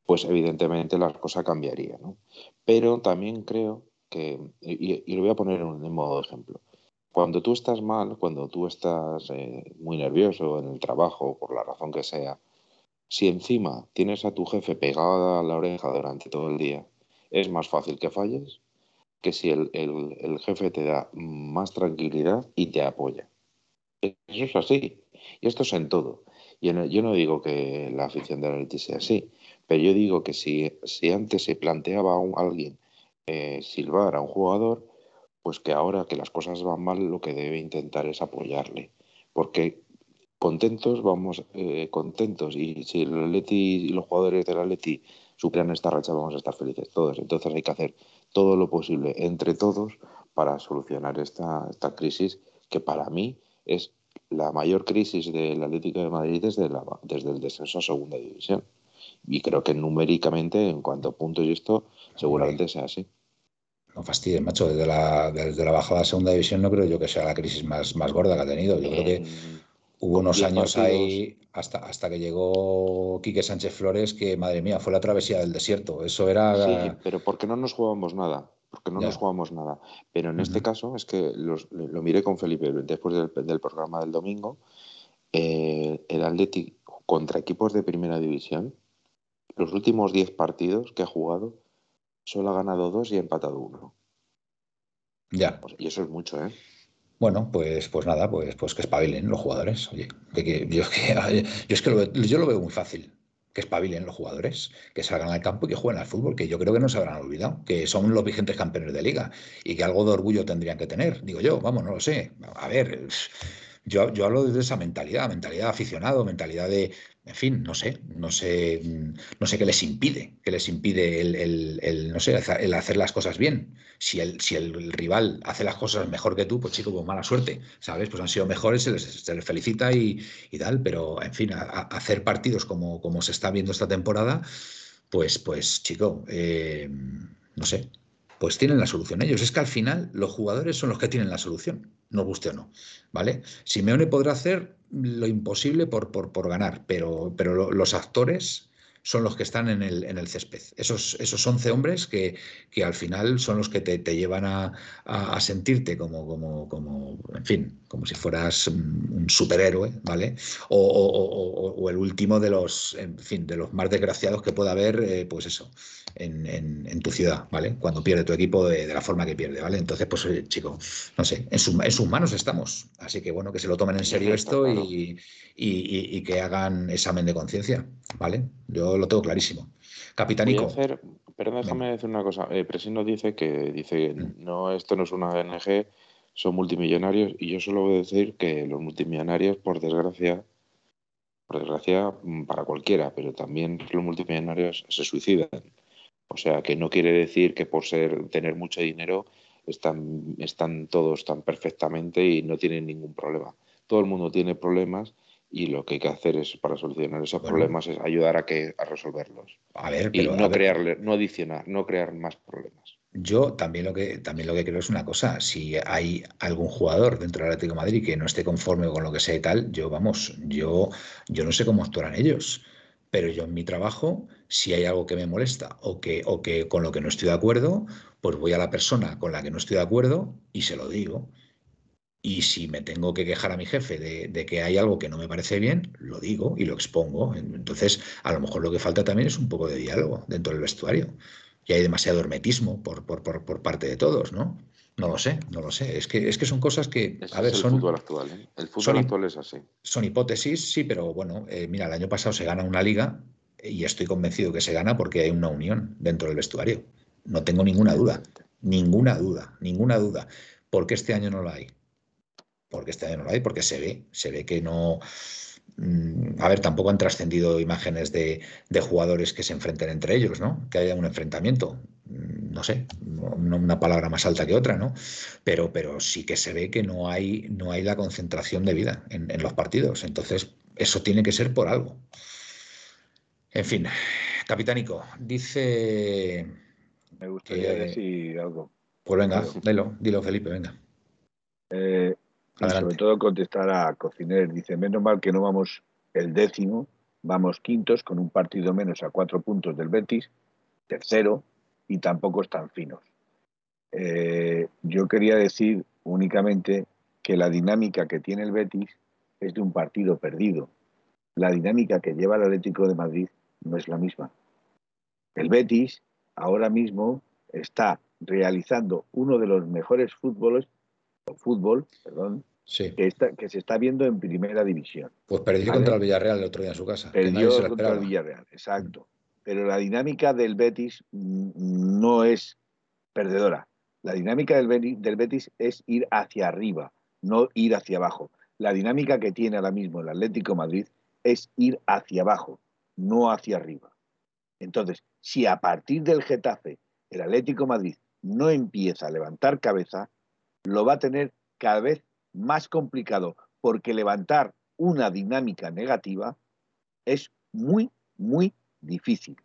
pues evidentemente la cosa cambiaría. ¿no? Pero también creo que, y, lo voy a poner en, modo de ejemplo. Cuando tú estás mal, cuando tú estás eh, muy nervioso en el trabajo, por la razón que sea, si encima tienes a tu jefe pegado a la oreja durante todo el día, es más fácil que falles que si el, el, jefe te da más tranquilidad y te apoya. Eso es así. Y esto es en todo. Yo no, yo no digo que la afición de la Leti sea así, pero yo digo que si, si antes se planteaba a alguien eh, silbar a un jugador, pues que ahora que las cosas van mal, lo que debe intentar es apoyarle. Porque contentos, vamos eh, contentos. Y si el Atleti y los jugadores del Atleti superan esta racha, vamos a estar felices todos. Entonces hay que hacer todo lo posible entre todos para solucionar esta, esta crisis que para mí es la mayor crisis del Atlético de Madrid desde, la, desde el descenso a segunda división. Y creo que numéricamente, en cuanto a puntos y esto, seguramente sea así. No fastidies, macho. Desde la, desde la bajada a segunda división no creo yo que sea la crisis más, más gorda que ha tenido. Yo creo que hubo unos años ahí hasta, hasta que llegó Quique Sánchez Flores que, madre mía, fue la travesía del desierto. Eso era... Sí, pero porque no nos jugamos nada. Porque no nos jugamos nada. Pero en este caso es que lo miré con Felipe después del, programa del domingo. Eh, el Athletic contra equipos de primera división, los últimos 10 partidos que ha jugado, solo ha ganado dos y ha empatado uno. Ya. Y eso es mucho, ¿eh? Bueno, pues, pues nada, pues, pues que espabilen los jugadores. Oye, que, yo, es que lo, yo lo veo muy fácil. Que espabilen los jugadores, que salgan al campo y que jueguen al fútbol, que yo creo que no se habrán olvidado, que son los vigentes campeones de liga y que algo de orgullo tendrían que tener. Digo yo, vamos, no lo sé. A ver, yo, yo hablo desde esa mentalidad, mentalidad de aficionado, mentalidad de, en fin, no sé, no sé, no sé qué les impide, qué les impide el, no sé, el hacer las cosas bien. Si el, si el rival hace las cosas mejor que tú, pues chico, pues mala suerte, ¿sabes? Pues han sido mejores, se les, felicita y, tal, pero en fin, hacer partidos como, como se está viendo esta temporada, pues, pues chico, eh, no sé, pues tienen la solución ellos. Es que al final los jugadores son los que tienen la solución, nos guste o no, ¿vale? Simeone podrá hacer lo imposible por, por, por ganar, pero, pero los actores son los que están en el, en el césped. Esos, esos 11 hombres que, que al final son los que te, llevan a, a, sentirte como, como, como, en fin, como si fueras un superhéroe, ¿vale? O, o, el último de los, en fin, de los más desgraciados que pueda haber, eh, pues eso, en, en, tu ciudad, ¿vale? Cuando pierde tu equipo de, la forma que pierde, ¿vale? Entonces, pues, chico, no sé, en, en, sus manos estamos. Así que, bueno, que se lo tomen en serio esto y, y, y que hagan examen de conciencia, ¿vale? Yo lo tengo clarísimo. Capitánico. Perdón, déjame decir una cosa. Eh, Presino dice que dice mm. no, esto no es una ONG, son multimillonarios, y yo solo voy a decir que los multimillonarios, por desgracia, por desgracia mm, para cualquiera, pero también los multimillonarios se suicidan. O sea, que no quiere decir que por ser tener mucho dinero están, están todos tan perfectamente y no tienen ningún problema. Todo el mundo tiene problemas y lo que hay que hacer es para solucionar esos problemas es ayudar a que a resolverlos. A ver, pero, y no crearle, no adicionar, no crear más problemas. Yo también lo que también lo que creo es una cosa, si hay algún jugador dentro del Atlético de Madrid que no esté conforme con lo que sea y tal, yo vamos, yo yo no sé cómo actuarán ellos, pero yo en mi trabajo, si hay algo que me molesta o que o que con lo que no estoy de acuerdo, pues voy a la persona con la que no estoy de acuerdo y se lo digo. Y si me tengo que quejar a mi jefe de, que hay algo que no me parece bien, lo digo y lo expongo. Entonces, a lo mejor lo que falta también es un poco de diálogo dentro del vestuario. Y hay demasiado hermetismo por, por, parte de todos, ¿no? No lo sé, no lo sé. Es que, es que son cosas que. Ese a ver, es el son, fútbol actual. ¿eh? El fútbol son- actual es así. son hipótesis, sí, pero bueno, eh, mira, el año pasado se gana una liga y estoy convencido que se gana porque hay una unión dentro del vestuario. No tengo ninguna duda, ninguna duda, ninguna duda. ¿Por qué este año no la hay? Porque este año no la hay, porque se ve, se ve que no. mm, A ver, tampoco han trascendido imágenes de, jugadores que se enfrenten entre ellos, ¿no? Que haya un enfrentamiento. Mm, No sé, una palabra más alta que otra, ¿no? Pero, pero sí que se ve que no hay, no hay la concentración de vida en los partidos. Entonces, eso tiene que ser por algo. En fin, Capitánico, dice. Me gustaría Que- decir algo. Pues venga, dilo, dilo, Felipe, venga. Eh, y sobre todo contestar a Cociner. Dice, menos mal que no vamos el décimo, vamos quintos con un partido menos a cuatro puntos del Betis, tercero, y tampoco están finos. Eh, yo quería decir únicamente que la dinámica que tiene el Betis es de un partido perdido. La dinámica que lleva el Atlético de Madrid no es la misma. El Betis ahora mismo está realizando uno de los mejores fútboles, o fútbol, perdón, Sí, que, está- que se está viendo en primera división. pues perdió Vale. contra el Villarreal el otro día en su casa. Perdió contra el. Villarreal, exacto. Pero la dinámica del Betis no es perdedora. La dinámica del Betis, del Betis es ir hacia arriba, no ir hacia abajo. La dinámica que tiene ahora mismo el Atlético de Madrid es ir hacia abajo, no hacia arriba. Entonces, si a partir del Getafe el Atlético de Madrid no empieza a levantar cabeza, lo va a tener cada vez más complicado, porque levantar una dinámica negativa es muy, muy difícil.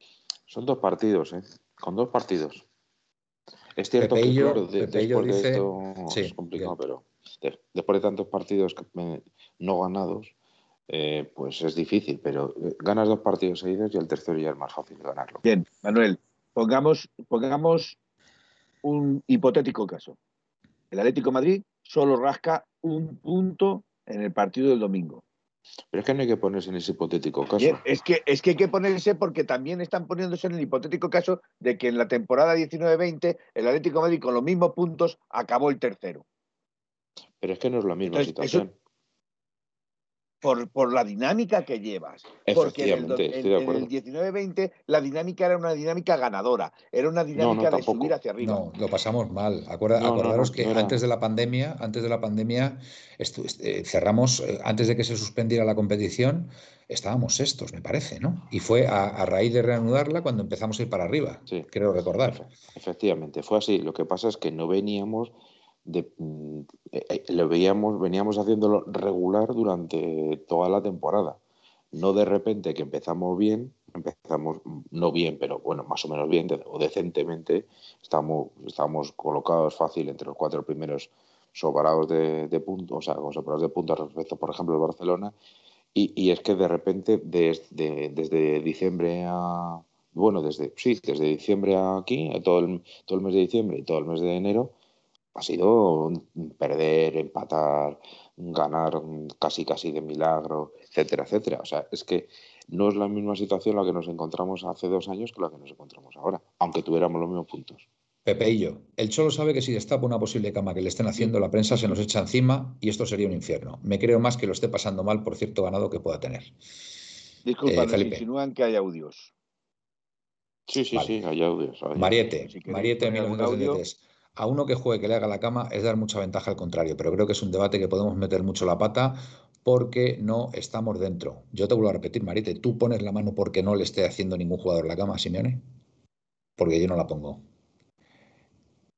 Son dos partidos, ¿eh? Con dos partidos. Es cierto Pepeillo- que claro, de- después dice- de esto Sí, es complicado, bien. pero de- después de tantos partidos que me- no ganados, eh, pues es difícil, pero eh, ganas dos partidos seguidos y el tercero ya es más fácil ganarlo. Bien, Manuel, pongamos, pongamos un hipotético caso. El Atlético de Madrid solo rasca un punto en el partido del domingo. Pero es que no hay que ponerse en ese hipotético caso. Bien, es, que, es que hay que ponerse porque también están poniéndose en el hipotético caso de que en la temporada 19-20 el Atlético de Madrid con los mismos puntos acabó el tercero. Pero es que no es la misma Entonces, situación. Por, por la dinámica que llevas. Porque en el, en- de en acuerdo. el 19-20 la dinámica era una dinámica ganadora, era una dinámica de tampoco. subir hacia arriba. No, lo pasamos mal. Acuerda- No, no, acordaros no, que no antes de la pandemia, antes de la pandemia, eh, cerramos, eh, antes de que se suspendiera la competición, estábamos sextos, me parece, ¿no? Y fue a, a raíz de reanudarla cuando empezamos a ir para arriba, Sí. creo recordar. Efe- Efectivamente, fue así. Lo que pasa es que no veníamos de eh, eh, lo veíamos, veníamos haciéndolo regular durante toda la temporada. No de repente que empezamos bien, empezamos no bien, pero bueno, más o menos bien o decentemente, estamos, estamos colocados fácil entre los cuatro primeros sobrados de, de puntos, o sea, con sobrados de puntos respecto, por ejemplo, al Barcelona. Y, y es que de repente, desde, desde diciembre a, bueno, desde, sí, desde diciembre a aquí, todo el, todo el mes de diciembre y todo el mes de enero, ha sido perder, empatar, ganar casi casi de milagro, etcétera, etcétera. O sea, es que no es la misma situación la que nos encontramos hace dos años que la que nos encontramos ahora, aunque tuviéramos los mismos puntos. Pepeillo, el Cholo sabe que si destapa una posible cama que le estén haciendo, la prensa se nos echa encima y esto sería un infierno. Me creo más que lo esté pasando mal por cierto ganado que pueda tener. Disculpa, Eh, nos insinúan que hay audios. Sí, sí, Vale. sí, hay audios. hay Mariete, Si Mariete poner algún audio. 1973. A uno que juegue que le haga la cama es dar mucha ventaja al contrario, pero creo que es un debate que podemos meter mucho la pata porque no estamos dentro. Yo te vuelvo a repetir, Mariete, ¿tú pones la mano porque no le esté haciendo ningún jugador la cama a Simeone? Porque yo no la pongo.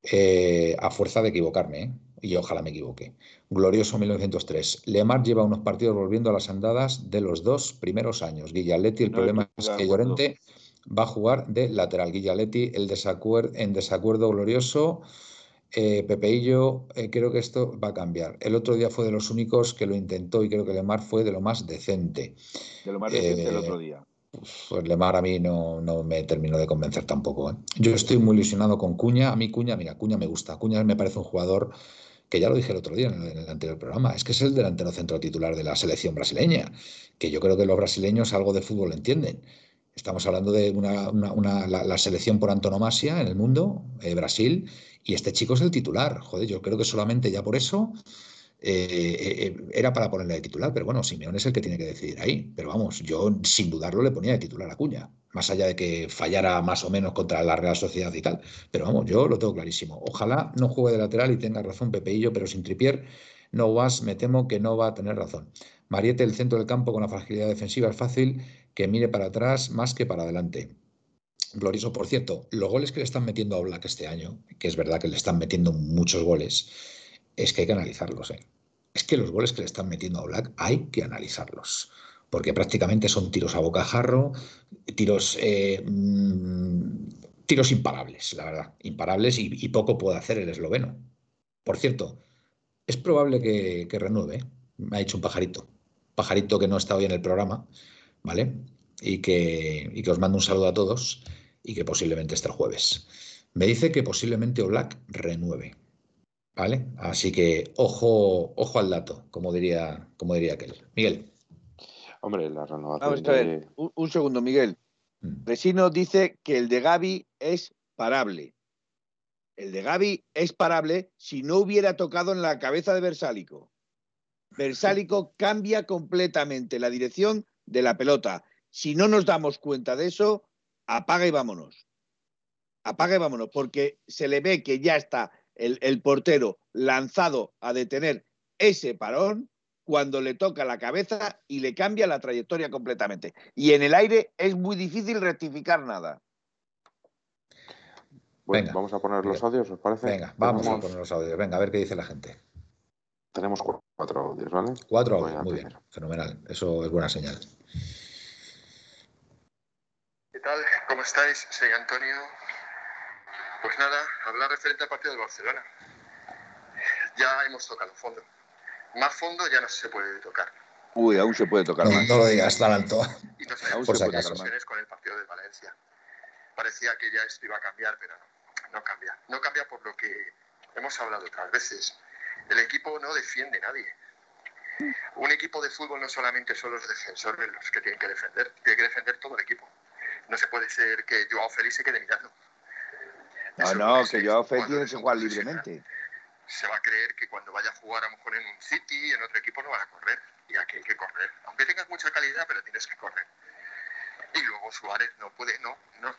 Eh, a fuerza de equivocarme, ¿eh? y ojalá me equivoque. Glorioso 1903. Lemar lleva unos partidos volviendo a las andadas de los dos primeros años. Guillaletti, el No problema es que. Llorente va a jugar de lateral. Guillaletti, el desacuer- en desacuerdo glorioso. Eh, Pepeillo, eh, creo que esto va a cambiar. El otro día fue de los únicos que lo intentó y creo que Lemar fue de lo más decente. De lo más reciente el Eh, otro día. Pues Lemar a mí no, no me terminó de convencer tampoco. ¿eh? Yo estoy muy ilusionado con Cuña. A mí Cuña, mira, Cuña me gusta. Cuña me parece un jugador que ya lo dije el otro día en el, en el anterior programa. Es que es el delantero centro titular de la selección brasileña. Que yo creo que los brasileños algo de fútbol entienden. Estamos hablando de una, la, selección por antonomasia en el mundo, eh, Brasil, y este chico es el titular. Joder, yo creo que solamente ya por eso eh, era para ponerle de titular, pero bueno, Simeone es el que tiene que decidir ahí. Pero vamos, yo sin dudarlo le ponía de titular a Cuña, más allá de que fallara más o menos contra la Real Sociedad y tal. Pero vamos, yo lo tengo clarísimo. Ojalá no juegue de lateral y tenga razón Pepeillo, pero sin tripier no vas, me temo que no va a tener razón. Mariette, el centro del campo con la fragilidad defensiva es fácil que mire para atrás más que para adelante. Glorioso, por cierto, los goles que le están metiendo a Black este año, que es verdad que le están metiendo muchos goles, es que hay que analizarlos. ¿eh? Es que los goles que le están metiendo a Black hay que analizarlos. Porque prácticamente son tiros a bocajarro, tiros, eh, mm, tiros imparables, la verdad. Imparables y, poco puede hacer el esloveno. Por cierto, es probable que, que renueve. ¿eh? Me ha dicho un pajarito. Pajarito que no está hoy en el programa, ¿vale? Y que, y que os mando un saludo a todos y que posiblemente esté el jueves. Me dice que posiblemente Oblak renueve. ¿Vale? Así que ojo, ojo al dato, como diría, como diría aquel. Miguel. Hombre, la renovación. Vamos a ver, un, segundo, Miguel. Mm. Resino dice que el de Gaby es parable. El de Gaby es parable si no hubiera tocado en la cabeza de Versálico. Versálico cambia completamente la dirección de la pelota. Si no nos damos cuenta de eso, apaga y vámonos. Apaga y vámonos, porque se le ve que ya está el, portero lanzado a detener ese parón cuando le toca la cabeza y le cambia la trayectoria completamente. Y en el aire es muy difícil rectificar nada. Bueno, vamos a poner los audios, ¿os parece? Venga, vamos a poner los audios. Venga, a ver qué dice la gente. Tenemos cuatro audios, ¿vale? Cuatro audios, muy bien. Fenomenal. Eso es buena señal. ¿Qué tal? ¿Cómo estáis? Soy Antonio pues nada, hablar referente al partido del Barcelona. Ya hemos tocado fondo. Más fondo ya no se puede tocar. Uy, aún se puede tocar no, más. No lo digas tan alto. Y nos habíamos por si con el partido de Valencia. Parecía que ya esto iba a cambiar, pero no, no cambia. No cambia por lo que hemos hablado otras veces. El equipo no defiende nadie. Un equipo de fútbol no solamente son los defensores los que tienen que defender, tiene que defender todo el equipo. No se puede ser que Joao Félix se quede mirando. No, no, que yo Félix tiene que jugar libremente. Se va a creer que cuando vaya a jugar a lo mejor en un City, en otro equipo, no van a correr. Y aquí hay que correr. Aunque tengas mucha calidad, pero tienes que correr. Y luego Suárez no puede, no, no,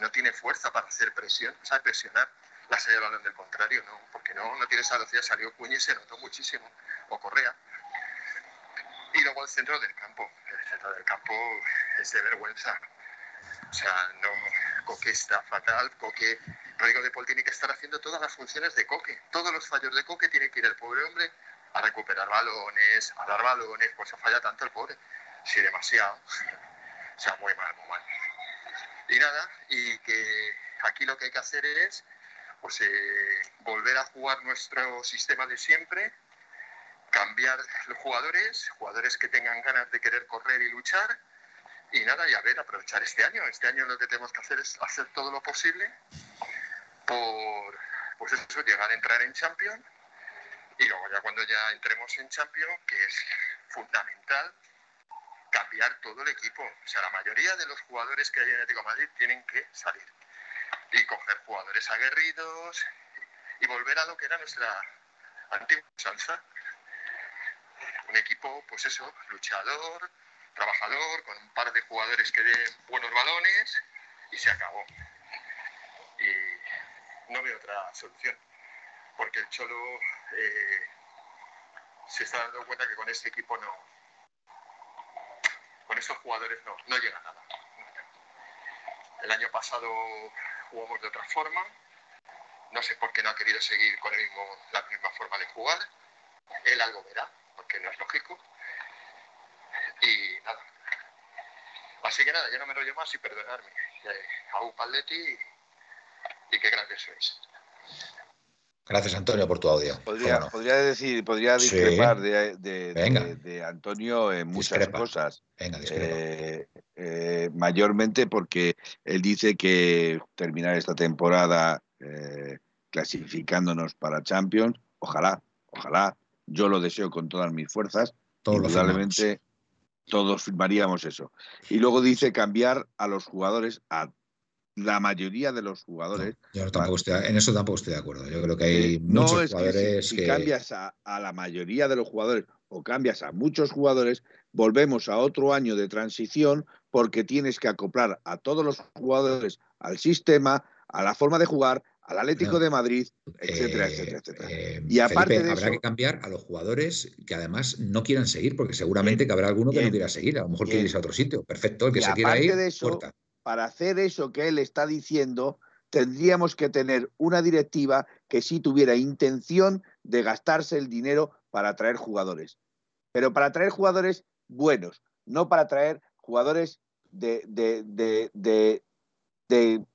no tiene fuerza para hacer presión, o sea, presionar la balón del contrario, no, porque no, no tiene esa velocidad. Salió Cuña y se notó muchísimo, o Correa. Y luego el centro del campo. El centro del campo es de vergüenza. O sea, no, Coque está fatal, Coque Rodrigo de Paul tiene que estar haciendo todas las funciones de Coque. Todos los fallos de Coque tiene que ir el pobre hombre a recuperar balones, a dar balones, pues se falla tanto el pobre. Sí, demasiado. O sea, muy mal, muy mal. Y nada, y que aquí lo que hay que hacer es pues eh, volver a jugar nuestro sistema de siempre, cambiar los jugadores, jugadores que tengan ganas de querer correr y luchar, y nada, y a ver, aprovechar este año. Este año lo que tenemos que hacer es hacer todo lo posible por pues eso, llegar a entrar en Champions y luego ya cuando ya entremos en Champions, que es fundamental cambiar todo el equipo. O sea, la mayoría de los jugadores que hay en Atlético Madrid tienen que salir y coger jugadores aguerridos y volver a lo que era nuestra antigua salsa. Un equipo, pues eso, luchador, trabajador, con un par de jugadores que den buenos balones y se acabó. Y no veo otra solución, porque el Cholo eh, se está dando cuenta que con este equipo no, con estos jugadores no, no llega a nada. El año pasado jugamos de otra forma, no sé por qué no ha querido seguir con el mismo, la misma forma de jugar, él algo verá, porque no es lógico, y nada. Así que nada, ya no me rollo más y perdonarme. a un paletti y, y qué grande sois. Gracias, Antonio, por tu audio. Podría, podría decir, podría discrepar de, de, Antonio en muchas cosas. Venga, eh, eh, mayormente porque él dice que terminar esta temporada eh, clasificándonos para Champions, ojalá, ojalá, yo lo deseo con todas mis furzas. Indudablemente, Todos firmaríamos eso. Y luego dice cambiar a los jugadores, a la mayoría de los jugadores. yo tampoco estoy, en eso tampoco estoy de acuerdo. Yo creo que hay eh, muchos jugadores que, si, cambias a, a, la mayoría de los jugadores o cambias a muchos jugadores, volvemos a otro año de transición porque tienes que acoplar a todos los jugadores al sistema, a la forma de jugar, al Atlético de Madrid, etcétera, eh, etcétera, etcétera. Eh, y aparte de habrá que cambiar a los jugadores que además no quieran seguir, porque seguramente que habrá alguno que no quiera seguir, a lo mejor quiere irse a otro sitio. Perfecto, el que se quiera ir, de eso, Para hacer eso que él está diciendo, tendríamos que tener una directiva que sí tuviera intención de gastarse el dinero para traer jugadores. Pero para traer jugadores buenos, no para traer jugadores de, de, de, de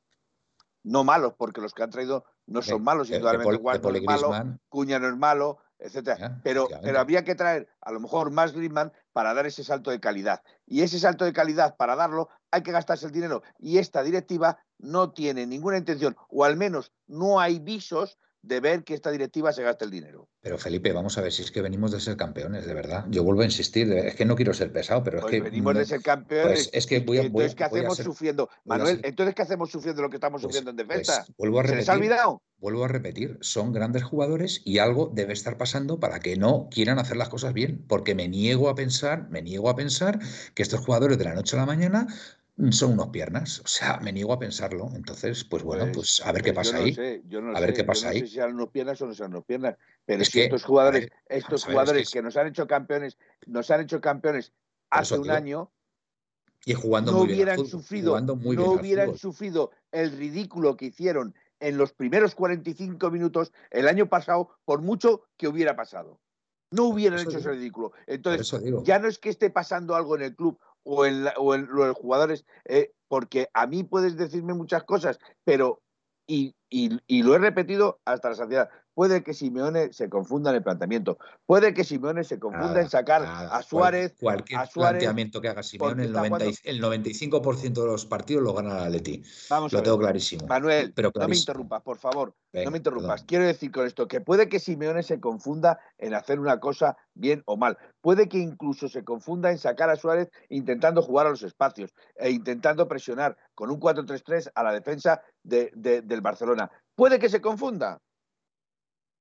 no malos, porque los que han traído no son malos, indudablemente Juan no es malo, Cuña no es malo, etcétera. pero, pero habría que traer a lo mejor más Griezmann para dar ese salto de calidad. Y ese salto de calidad, para darlo, hay que gastarse el dinero. Y esta directiva no tiene ninguna intención, o al menos no hay visos de ver que esta directiva se gaste el dinero. Pero Felipe, vamos a ver si es que venimos de ser campeones, de verdad. Yo vuelvo a insistir, es que no quiero ser pesado, pero es pues que venimos de ser campeones. Pues es que voy a, entonces qué hacemos sufriendo, Manuel. Entonces qué hacemos sufriendo lo que estamos pues, sufriendo en defensa. vuelvo a repetir, ¿Se les ha olvidado? Vuelvo a repetir, son grandes jugadores y algo debe estar pasando para que no quieran hacer las cosas bien, porque me niego a pensar, me niego a pensar que estos jugadores de la noche a la mañana son unos piernas. O sea, me niego a pensarlo. Entonces, pues bueno, pues, pues a ver qué pues pasa ahí. a ver qué pasa ahí. No sé si sean unos piernas o no sean unos piernas. Pero es que, estos jugadores, estos jugadores que, nos han hecho campeones, nos han hecho campeones hace un año. Y jugando no muy hubieran bien sufrido, no hubieran sufrido el ridículo que hicieron en los primeros 45 minutos el año pasado, por mucho que hubiera pasado. No hubieran hecho ese ridículo. Entonces, ya no es que esté pasando algo en el club o en, o en los jugadores, eh, porque a mí puedes decirme muchas cosas, pero, y, y, y, lo he repetido hasta la saciedad, Puede que Simeone se confunda en el planteamiento. Puede que Simeone se confunda en sacar a Suárez. Cualquier planteamiento que haga Simeone, el, 95% de los partidos lo gana la Atleti. Vamos lo tengo clarísimo. Manuel, no me interrumpas, por favor. no me interrumpas. Quiero decir con esto que puede que Simeone se confunda en hacer una cosa bien o mal. Puede que incluso se confunda en sacar a Suárez intentando jugar a los espacios e intentando presionar con un 4-3-3 a la defensa del Barcelona. Puede que se confunda.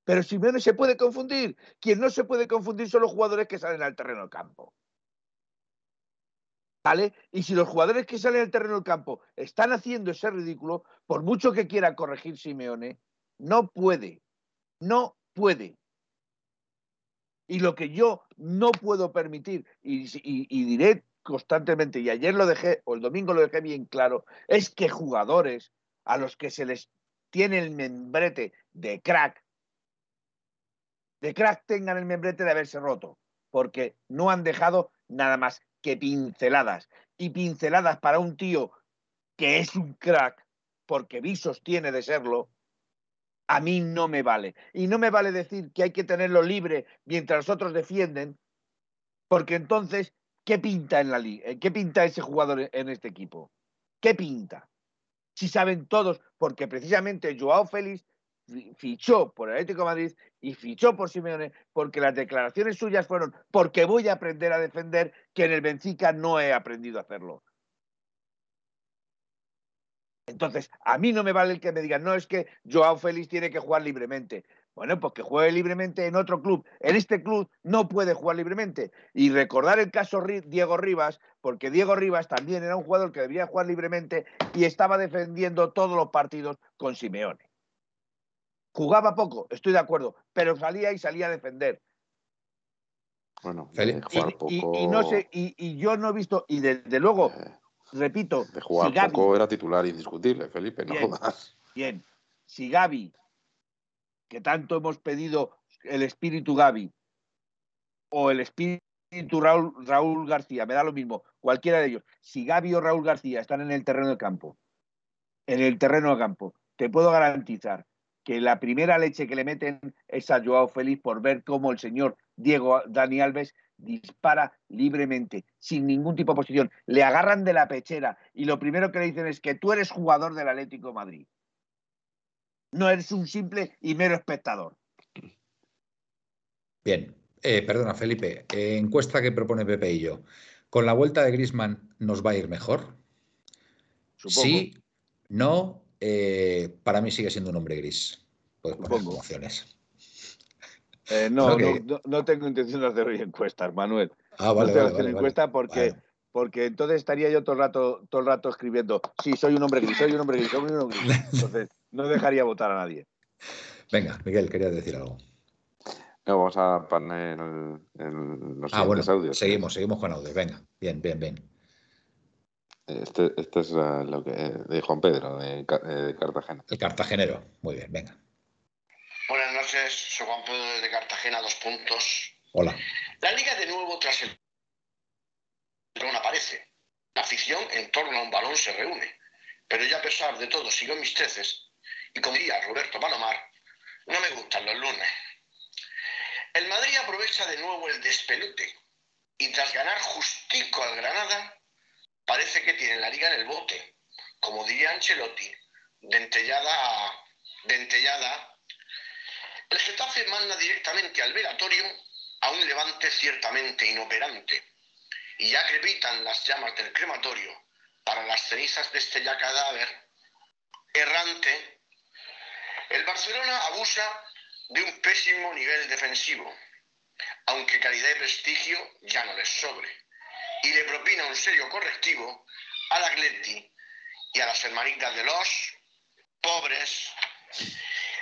Pero Simeone se puede confundir. Quien no se puede confundir son los jugadores que salen al terreno del campo. ¿Vale? Y si los jugadores que salen al terreno del campo están haciendo ese ridículo, por mucho que quiera corregir Simeone, no puede. No puede. Y lo que yo no puedo permitir, y, y, diré constantemente, y ayer lo dejé, o el domingo lo dejé bien claro, es que jugadores a los que se les tiene el membrete de crack, de crack tengan el membrete de haberse roto, porque no han dejado nada más que pinceladas. Y pinceladas para un tío que es un crack, porque visos tiene de serlo, a mí no me vale. Y no me vale decir que hay que tenerlo libre mientras los otros defienden, porque entonces, ¿qué pinta en la liga? ¿Qué pinta ese jugador en este equipo? ¿Qué pinta? Si saben todos, porque precisamente Joao Félix fichó por el Atlético Madrid y fichó por Simeone porque las declaraciones suyas fueron porque voy a aprender a defender que en el Benfica no he aprendido a hacerlo. Entonces, a mí no me vale el que me digan, no, es que Joao Félix tiene que jugar libremente. Bueno, pues que juegue libremente en otro club. En este club no puede jugar libremente. Y recordar el caso Diego Rivas, porque Diego Rivas también era un jugador que debía jugar libremente y estaba defendiendo todos los partidos con Simeone. Jugaba poco, estoy de acuerdo, pero salía y salía a defender. Bueno, y, no sé, y, yo no he visto, y desde luego, eh, repito, de jugar poco era titular indiscutible, Felipe, no bien, Bien, si Gaby, que tanto hemos pedido el espíritu Gaby, o el espíritu Raúl, Raúl García, me da lo mismo, cualquiera de ellos, si Gaby o Raúl García están en el terreno de campo, en el terreno de campo, te puedo garantizar que la primera leche que le meten es a Joao Félix por ver cómo el señor Diego Dani Alves dispara libremente, sin ningún tipo de posición. Le agarran de la pechera y lo primero que le dicen es que tú eres jugador del Atlético de Madrid. No eres un simple y mero espectador. Bien, eh, perdona Felipe, eh, encuesta que propone Pepe y yo. ¿Con la vuelta de Grisman nos va a ir mejor? Supongo. Sí, no, eh, para mí sigue siendo un hombre gris. Puedes poner Supongo. opciones. Eh, no, no, no, no tengo intención de hacer hoy encuestas, Manuel. Ah, no vale, estoy vale, haciendo vale, vale. encuesta porque, porque entonces estaría yo todo el rato, todo el rato escribiendo, sí, soy un hombre gris, soy un hombre gris, soy un hombre gris. Entonces, no dejaría votar a nadie. Venga, Miguel, querías decir algo. No, vamos a poner el, el- los Ah, bueno, audios. seguimos, seguimos con audios. Venga, bien, bien, bien. Este, este es eh, lo que de Juan Pedro, de, eh, de Cartagena. El cartagenero. Muy bien, venga. Buenas noches, soy Juan Pedro desde Cartagena, dos puntos. Hola. La liga de nuevo tras el balón aparece. La afición en torno a un balón se reúne. Pero yo a pesar de todo sigo en mis treces y como diría Roberto Palomar, no me gustan los lunes. El Madrid aprovecha de nuevo el despelute y tras ganar justico al Granada, parece que tiene la liga en el bote. Como diría Ancelotti, dentellada dentellada el Getafe manda directamente al velatorio a un levante ciertamente inoperante. Y ya crepitan las llamas del crematorio para las cenizas de este ya cadáver errante. El Barcelona abusa de un pésimo nivel defensivo, aunque calidad y prestigio ya no les sobre. Y le propina un serio correctivo al Atleti y a las hermanitas de los pobres.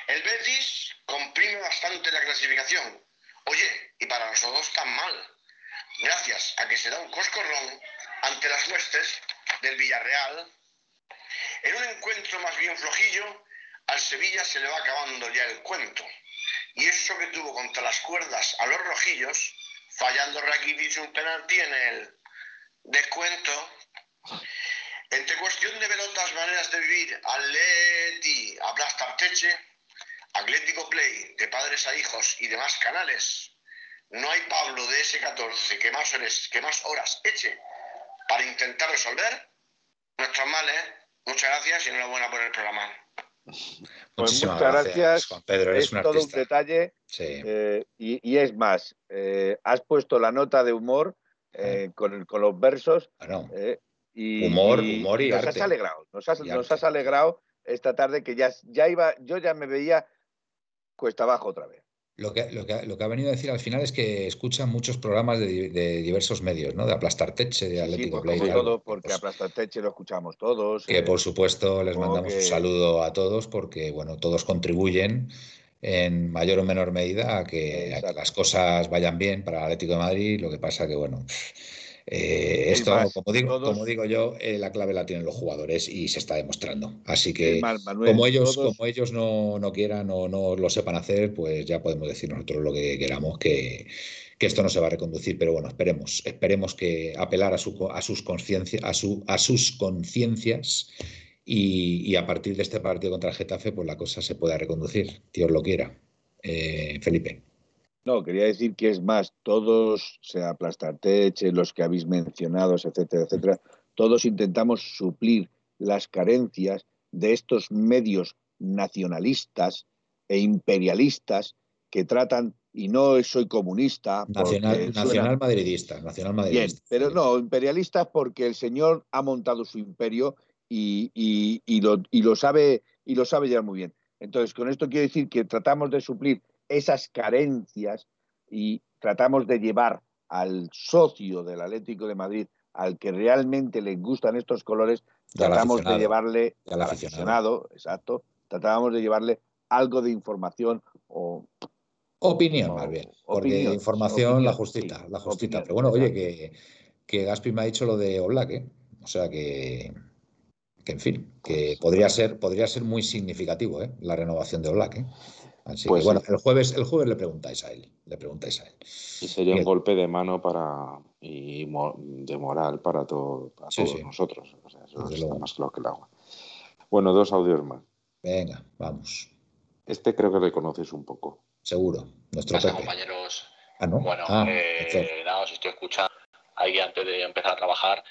El Betis comprime bastante la clasificación. Oye, y para nosotros tan mal. Gracias a que se da un coscorrón ante las huestes del Villarreal. En un encuentro más bien flojillo, al Sevilla se le va acabando ya el cuento. Y eso que tuvo contra las cuerdas a los rojillos, fallando Rakitic un penalti en el descuento. Entre cuestión de pelotas, maneras de vivir, Atleti, Aplastarteche, Atlético Play, de padres a hijos y demás canales, no hay Pablo de S14 que más horas, que más horas eche para intentar resolver nuestros males. Muchas gracias y enhorabuena por el programa. Pues Muchísimas muchas gracias. Juan Pedro. Eres es un todo un detalle Sí. eh, y, y es más, eh, has puesto la nota de humor eh, con, con los versos Bueno, eh, y, Humor, humor y nos arte. has alegrado, nos has, Y nos has alegrado esta tarde que ya, ya iba, yo ya me veía cuesta abajo otra vez. Lo que, lo, que, lo que ha venido a decir al final es que escuchan muchos programas de, de diversos medios, ¿no? De Aplastar Teche, de Sí, Atlético pues Play. y todo, porque Pues, Aplastateche lo escuchamos todos. que eh, por supuesto les mandamos un que- saludo a todos porque, bueno, todos contribuyen en mayor o menor medida a que, a que Exacto. las cosas vayan bien para el Atlético de Madrid. Lo que pasa que, bueno, eh, Es esto, más, como digo, todos- como digo yo, eh, la clave la tienen los jugadores y se está demostrando. Así que, Manuel, como ellos, todos- como ellos no, no quieran o no lo sepan hacer, pues ya podemos decir nosotros lo que queramos, que, que esto no se va a reconducir. Pero bueno, esperemos, esperemos que apelar a, su, a sus conciencias, a, su, a sus conciencias y, y a partir de este partido contra el Getafe, pues la cosa se pueda reconducir, Dios lo quiera. Eh, Felipe. No, quería decir que es más, todos, sea Aplastarteche, los que habéis mencionado, etcétera, etcétera, todos intentamos suplir las carencias de estos medios nacionalistas e imperialistas que tratan, y no soy comunista, Nacional, nacional madridista, nacional bien, madridista. pero no, imperialistas porque el señor ha montado su imperio y, y- y lo, y lo sabe y lo sabe ya muy bien. Entonces, con esto quiero decir que tratamos de suplir esas carencias y tratamos de llevar al socio del Atlético de Madrid, al que realmente le gustan estos colores, tratamos de llevarle al aficionado. aficionado, exacto, tratábamos de llevarle algo de información o Opinión, o- más bien. Porque opinión, información, opinión, la justita, sí, la justita. opinión, Pero bueno, oye, que, que Gaspi me ha dicho lo de Oblak, ¿eh? O sea que, que en fin, que Pues, podría ser, podría ser muy significativo, ¿eh? La renovación de Oblak, ¿eh? Así Pues que bueno, sí. el jueves, el jueves le preguntáis a él, le preguntáis a él. Y sería un golpe de mano para y de moral para, todo, para Sí, todos sí. nosotros. O sea, eso Desde está luego. más claro que el agua. Bueno, dos audios más. Venga, vamos. Este creo que le conoces un poco. Seguro. Nuestro Pepe. compañeros? Ah, ¿no? Bueno, Ah, eh, nada, os estoy escuchando ahí antes de empezar a trabajar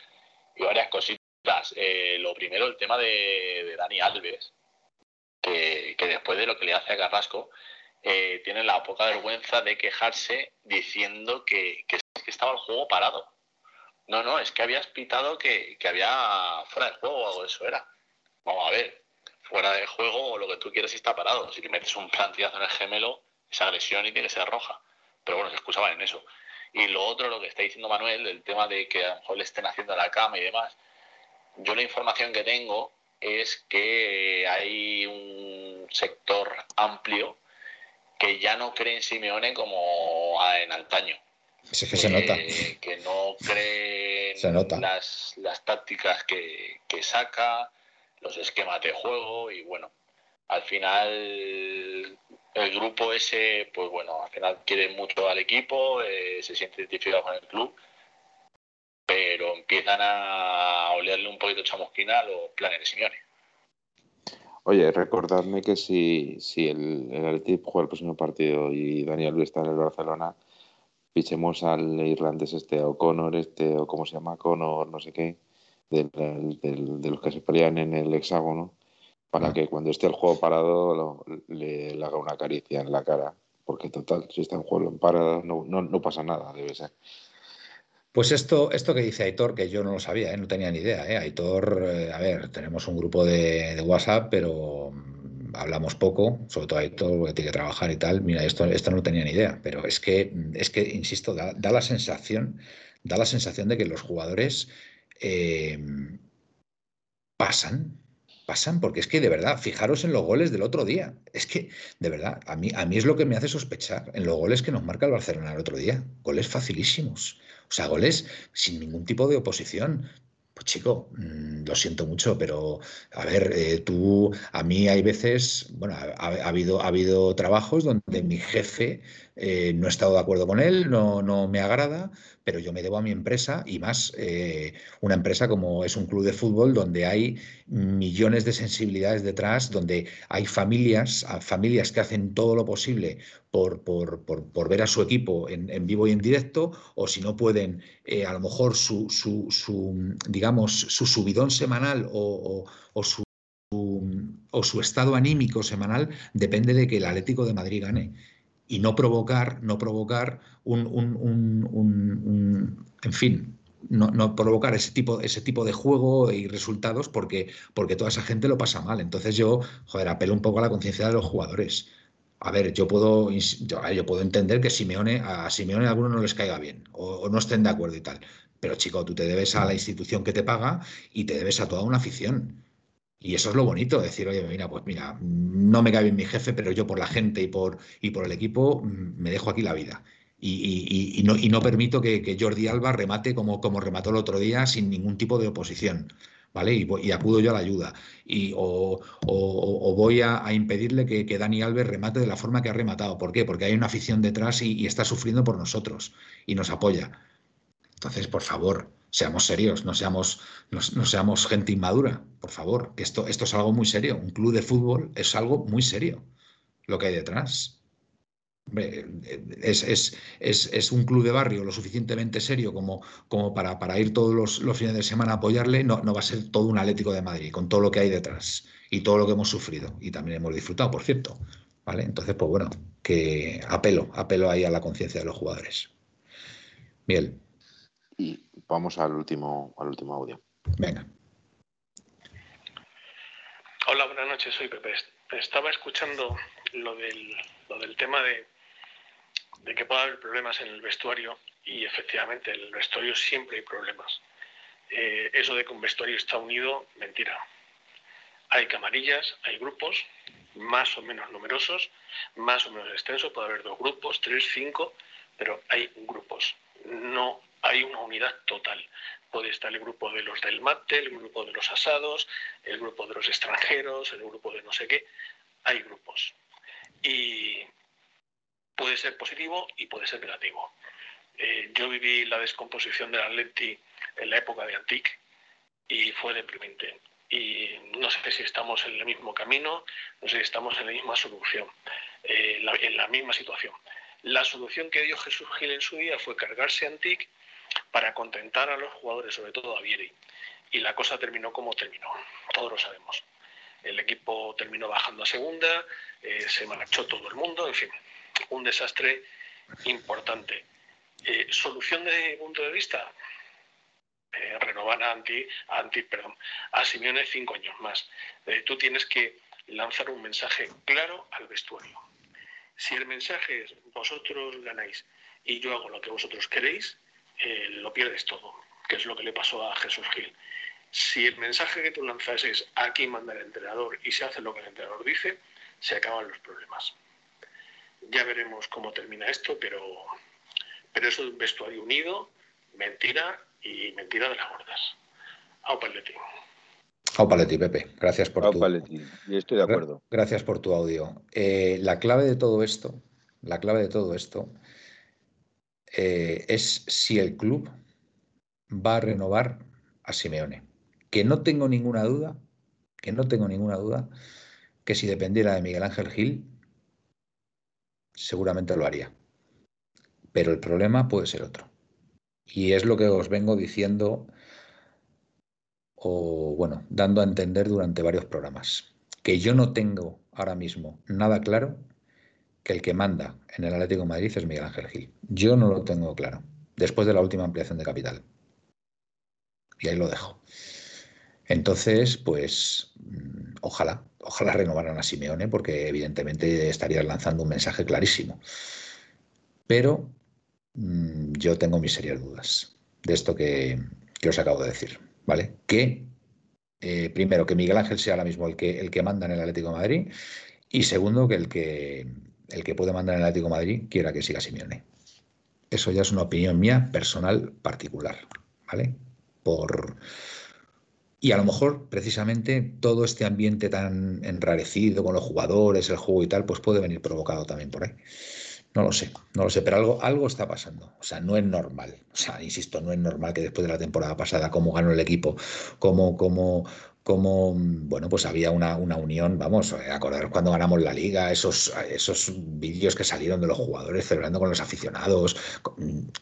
y varias cositas. Eh, lo primero, el tema de, Dani Alves, que, después de lo que le hace a Carrasco, eh, tiene la poca vergüenza de quejarse diciendo que, es estaba el juego parado. No, no, es que habías pitado que, había fuera de juego o algo eso era. Vamos a ver, fuera de juego o lo que tú quieras está parado. Si te metes un plantillazo en el gemelo, esa agresión y tiene que ser roja. Pero bueno, se excusaban en eso. Y lo otro, lo que está diciendo Manuel, el tema de que a lo mejor le estén haciendo la cama y demás, yo la información que tengo es que hay un sector amplio que ya no cree en Simeone como en antaño. Sí, que se nota. Que no cree Se nota. las, las tácticas que, que saca, los esquemas de juego y bueno, al final el grupo ese, pues bueno, al final quiere mucho al equipo, eh, se siente identificado con el club, pero empiezan a olerle un poquito chamusquina a los planes de Simeone. Oye, recordadme que si, si el, el juega el próximo partido y Daniel Luis está en el Barcelona, fichemos al irlandés este, O'Connor, este, o cómo se llama, Connor, no sé qué, del- del- de los que se pelean en el hexágono, para Ah. que cuando esté el juego parado lo- le, le haga una caricia en la cara. Porque total, si está en juego en parado, no, no, no pasa nada, debe ser. Pues esto, esto que dice Aitor, que yo no lo sabía, ¿eh? no tenía ni idea. ¿eh? Aitor, eh, a ver, tenemos un grupo de, WhatsApp, pero mm, hablamos poco, sobre todo Aitor, porque tiene que trabajar y tal. Mira, esto, esto no tenía ni idea, pero es que, es que insisto, da, da la sensación, da la sensación de que los jugadores eh, pasan, pasan, porque es que de verdad, fijaros en los goles del otro día. Es que, de verdad, a mí, a mí es lo que me hace sospechar en los goles que nos marca el Barcelona el otro día. Goles facilísimos. O sea, goles sin ningún tipo de oposición. Pues chico, mm, lo siento mucho, pero a ver, eh, tú, a mí hay veces, bueno, ha, ha habido, ha habido trabajos donde mi jefe eh, no he estado de acuerdo con él, no, me agrada, pero yo me debo a mi empresa y más eh, una empresa como es un club de fútbol donde hay millones de sensibilidades detrás, donde hay familias, familias que hacen todo lo posible por, ver a su equipo en, vivo y en directo, o si no pueden, eh, a lo mejor su, su- su, digamos, su subidón semanal o su, o su estado anímico semanal depende de que el Atlético de Madrid gane. Y no provocar, no provocar un, un- un- un- en fin, no, no provocar ese tipo, ese tipo de juego y resultados porque, porque toda esa gente lo pasa mal. Entonces yo, joder, apelo un poco a la conciencia de los jugadores. A ver, yo puedo, yo, yo puedo entender que Simeone, a Simeone a algunos no les caiga bien o, o no estén de acuerdo y tal. Pero chico, tú te debes a la institución que te paga y te debes a toda una afición. Y eso es lo bonito, decir, oye, mira, pues mira, no me cae bien mi jefe, pero yo por la gente y por, y por el equipo mm, me dejo aquí la vida. Y, y- no, y no permito que, que Jordi Alba remate como, como remató el otro día sin ningún tipo de oposición. ¿Vale? Y, y acudo yo a la ayuda. Y, o, o- voy a, a impedirle que, que Dani Alves remate de la forma que ha rematado. ¿Por qué? Porque hay una afición detrás y, y está sufriendo por nosotros y nos apoya. Entonces, por favor, seamos serios, no seamos, no, seamos gente inmadura, por favor, esto, esto es algo muy serio. Un club de fútbol es algo muy serio lo que hay detrás. Es, es- es- es un club de barrio lo suficientemente serio como, como para, para ir todos los, los fines de semana a apoyarle, no, no va a ser todo un Atlético de Madrid, con todo lo que hay detrás y todo lo que hemos sufrido y también hemos disfrutado, por cierto. ¿Vale? Entonces, pues bueno, que apelo, apelo ahí a la conciencia de los jugadores. Miguel, Y vamos al último, al último audio. venga. Hola, buenas noches, soy Pepe. Estaba escuchando lo del, lo del tema de, de que puede haber problemas en el vestuario y efectivamente en el vestuario siempre hay problemas. Eh, eso de que un vestuario está unido, mentira. Hay camarillas, hay grupos más o menos numerosos, más o menos extensos, puede haber dos grupos, tres, cinco, pero hay grupos. No hay una unidad total. Puede estar el grupo de los del mate, el grupo de los asados, el grupo de los extranjeros, el grupo de no sé qué. Hay grupos. Y puede ser positivo y puede ser negativo. Eh, yo viví la descomposición del Atleti en la época de Antic y fue deprimente. Y no sé si estamos en el mismo camino, no sé si estamos en la misma solución, eh, en la misma situación. La solución que dio Jesús Gil en su día fue cargarse Antic para contentar a los jugadores, sobre todo a Vieri. Y la cosa terminó como terminó, todos lo sabemos. El equipo terminó bajando a segunda, eh, se marchó todo el mundo, en fin, un desastre importante. Eh, ¿Solución desde mi punto de vista? eh, renovar a Anti, a Anti, perdón, a Simeone cinco años más. Tú tienes que lanzar un mensaje claro al vestuario. Si el mensaje es vosotros ganáis y yo hago lo que vosotros queréis, eh, lo pierdes todo, que es lo que le pasó a Jesús Gil. Si el mensaje que tú lanzas es aquí manda el entrenador y se hace lo que el entrenador dice, se acaban los problemas. Ya veremos cómo termina esto, pero, pero eso es un vestuario unido, mentira y mentira de las gordas. Au Paletti. Au Paletti, Pepe. Gracias por Au tu... Paletti, y estoy de acuerdo. Gracias por tu audio. Eh, la clave de todo esto, la clave de todo esto eh, es si el club va a renovar a Simeone. Que no tengo ninguna duda, que no tengo ninguna duda, que si dependiera de Miguel Ángel Gil, seguramente lo haría. Pero el problema puede ser otro. Y es lo que os vengo diciendo o, bueno, dando a entender durante varios programas. Que yo no tengo ahora mismo nada claro que el que manda en el Atlético de Madrid es Miguel Ángel Gil. Yo no lo tengo claro, después de la última ampliación de capital. Y ahí lo dejo. Entonces, pues, mm, ojalá, ojalá renovaran a Simeone, porque evidentemente estarían lanzando un mensaje clarísimo. Pero mm, yo tengo mis serias dudas de esto que, que os acabo de decir, ¿vale? Que, eh, primero, que Miguel Ángel sea ahora mismo el que, el que manda en el Atlético de Madrid, y segundo, que el que, el que puede mandar en el Atlético de Madrid quiera que siga Simeone. Eso ya es una opinión mía personal particular, ¿vale? Por, y a lo mejor, precisamente, todo este ambiente tan enrarecido con los jugadores, el juego y tal, pues puede venir provocado también por ahí. No lo sé, no lo sé, pero algo, algo está pasando. O sea, no es normal. O sea, insisto, no es normal que después de la temporada pasada, cómo ganó el equipo, cómo, cómo, cómo bueno, pues había una, una unión, vamos, acordaros cuando ganamos la liga, esos, esos vídeos que salieron de los jugadores celebrando con los aficionados,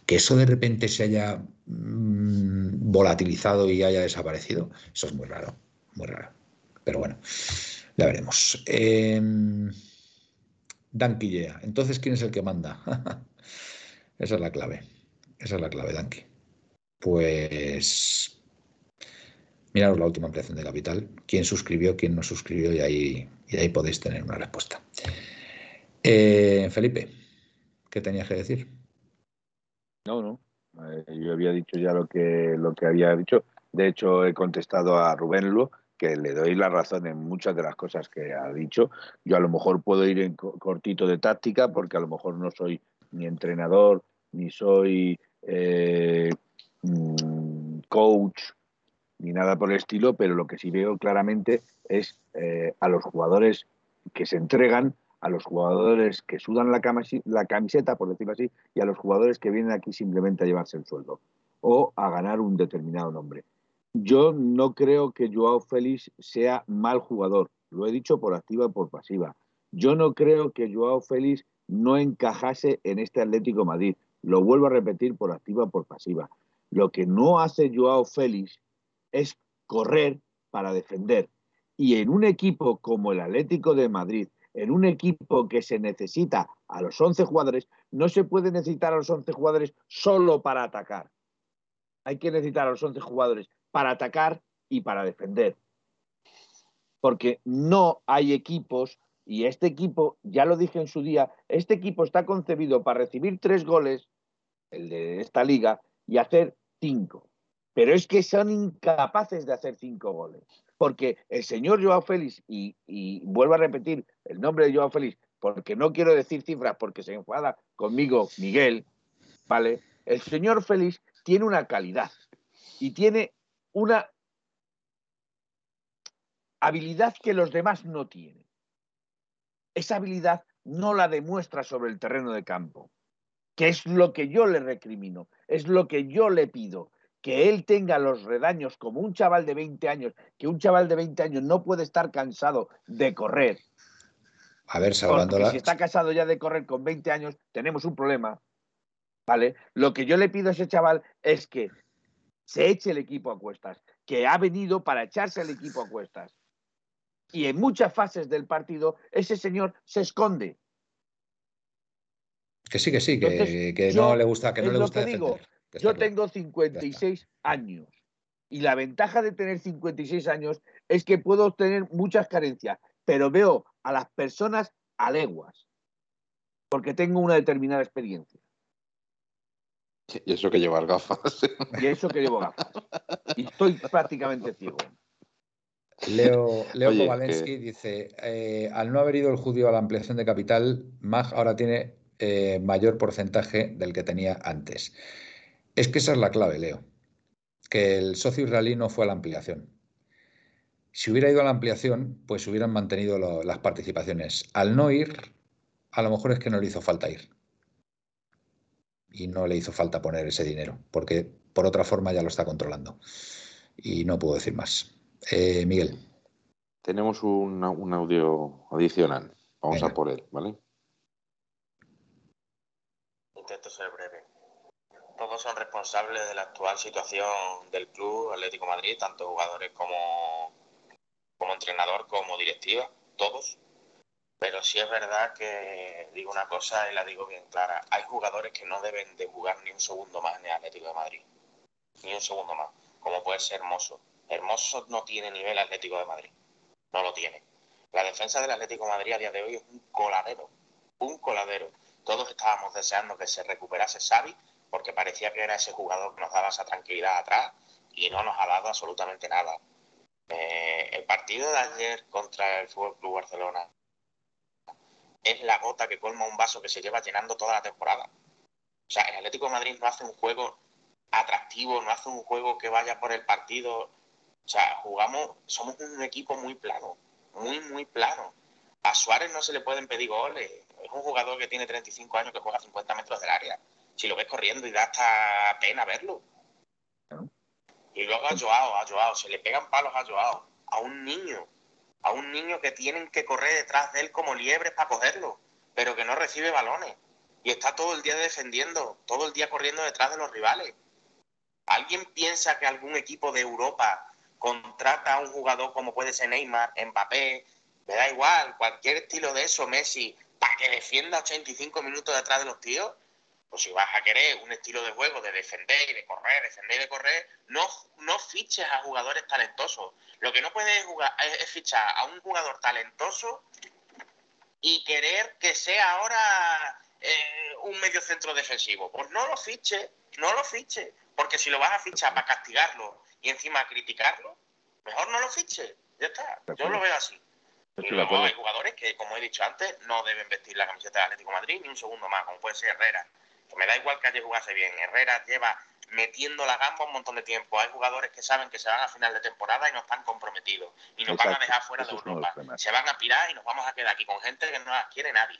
que eso de repente se haya mm, volatilizado y haya desaparecido, eso es muy raro, muy raro. Pero bueno, ya veremos. Eh. Entonces, ¿quién es el que manda? Esa es la clave. Esa es la clave, Danky. Pues miraros la última ampliación de capital. ¿Quién suscribió, quién no suscribió? Y ahí, y ahí podéis tener una respuesta. Eh, Felipe, ¿qué tenías que decir? No, no. Eh, yo había dicho ya lo que, lo que había dicho. De hecho, he contestado a Rubén Lu que le doy la razón en muchas de las cosas que ha dicho. Yo a lo mejor puedo ir en cortito de táctica porque a lo mejor no soy ni entrenador, ni soy eh, mm, coach, ni nada por el estilo, pero lo que sí veo claramente es eh, a los jugadores que se entregan, a los jugadores que sudan la, la camiseta, por decirlo así, y a los jugadores que vienen aquí simplemente a llevarse el sueldo o a ganar un determinado nombre. Yo no creo que Joao Félix sea mal jugador, lo he dicho por activa y por pasiva. Yo no creo que Joao Félix no encajase en este Atlético Madrid. Lo vuelvo a repetir por activa y por pasiva. Lo que no hace Joao Félix es correr para defender. Y en un equipo como el Atlético de Madrid, en un equipo que se necesita a los 11 jugadores, no se puede necesitar a los 11 jugadores solo para atacar. Hay que necesitar a los 11 jugadores para atacar y para defender. Porque no hay equipos, y este equipo, ya lo dije en su día, este equipo está concebido para recibir tres goles, el de esta liga, y hacer cinco. Pero es que son incapaces de hacer cinco goles. Porque el señor Joao Félix, y, vuelvo a repetir el nombre de Joao Félix, porque no quiero decir cifras porque se enfada conmigo Miguel, ¿vale? El señor Félix tiene una calidad y tiene una habilidad que los demás no tienen. Esa habilidad no la demuestra sobre el terreno de campo, que es lo que yo le recrimino, es lo que yo le pido, que él tenga los redaños como un chaval de 20 años, que un chaval de 20 años no puede estar cansado de correr. A ver, salvándola. Si está cansado ya de correr con 20 años, tenemos un problema. ¿Vale? Lo que yo le pido a ese chaval es que se eche el equipo a cuestas, que ha venido para echarse el equipo a cuestas. Y en muchas fases del partido ese señor se esconde. Que sí, que sí, que, Entonces, que no le gusta, que no le gusta digo, yo tengo 56 años. Y la ventaja de tener 56 años es que puedo tener muchas carencias, pero veo a las personas a leguas, porque tengo una determinada experiencia. Y eso que llevar gafas. Y eso que llevo gafas. Y estoy prácticamente ciego. Leo, Leo Oye, Kowalensky dice, eh, al no haber ido el judío a la ampliación de capital, MAG ahora tiene eh, mayor porcentaje del que tenía antes. Es que esa es la clave, Leo, que el socio israelí no fue a la ampliación. Si hubiera ido a la ampliación, pues hubieran mantenido lo- las participaciones. Al no ir, a lo mejor es que no le hizo falta ir. Y no le hizo falta poner ese dinero, porque por otra forma ya lo está controlando. Y no puedo decir más. Eh, Miguel. Tenemos un, un audio adicional. Vamos Venga. a por él, ¿vale? Intento ser breve. Todos son responsables de la actual situación del club Atlético Madrid, tanto jugadores como, como entrenador, como directiva, todos. Pero sí es verdad que digo una cosa y la digo bien clara. Hay jugadores que no deben de jugar ni un segundo más en el Atlético de Madrid. Ni un segundo más. Como puede ser Hermoso. Hermoso no tiene nivel Atlético de Madrid. No lo tiene. La defensa del Atlético Madrid a día de hoy es un coladero. Un coladero. Todos estábamos deseando que se recuperase Xavi porque parecía que era ese jugador que nos daba esa tranquilidad atrás y no nos ha dado absolutamente nada. Eh, el partido de ayer contra el Fútbol Club Barcelona es la gota que colma un vaso que se lleva llenando toda la temporada. O sea, el Atlético de Madrid no hace un juego atractivo, no hace un juego que vaya por el partido. O sea, jugamos, somos un equipo muy plano, muy, muy plano. A Suárez no se le pueden pedir goles. Es un jugador que tiene 35 años que juega a 50 metros del área. Si lo ves corriendo y da hasta pena verlo. Y luego a Joao, a Joao, se le pegan palos a Joao, a un niño, a un niño que tienen que correr detrás de él como liebres para cogerlo, pero que no recibe balones. Y está todo el día defendiendo, todo el día corriendo detrás de los rivales. ¿Alguien piensa que algún equipo de Europa contrata a un jugador como puede ser Neymar, Mbappé, me da igual, cualquier estilo de eso, Messi, para que defienda 85 minutos detrás de los tíos? Pues si vas a querer un estilo de juego de defender y de correr, defender y de correr, no, no fiches a jugadores talentosos. Lo que no puedes jugar es, es fichar a un jugador talentoso y querer que sea ahora eh, un medio centro defensivo. Pues no lo fiche, no lo fiche. Porque si lo vas a fichar para castigarlo y encima criticarlo, mejor no lo fiche. Ya está. Yo lo veo así. Acuerdo. hay jugadores que, como he dicho antes, no deben vestir la camiseta de Atlético de Madrid ni un segundo más, como puede ser Herrera. Que me da igual que ayer jugase bien. Herrera lleva metiendo la gamba un montón de tiempo. Hay jugadores que saben que se van a final de temporada y no están comprometidos. Y nos van a dejar fuera de son los Europa. Se van a pirar y nos vamos a quedar aquí con gente que no las quiere nadie.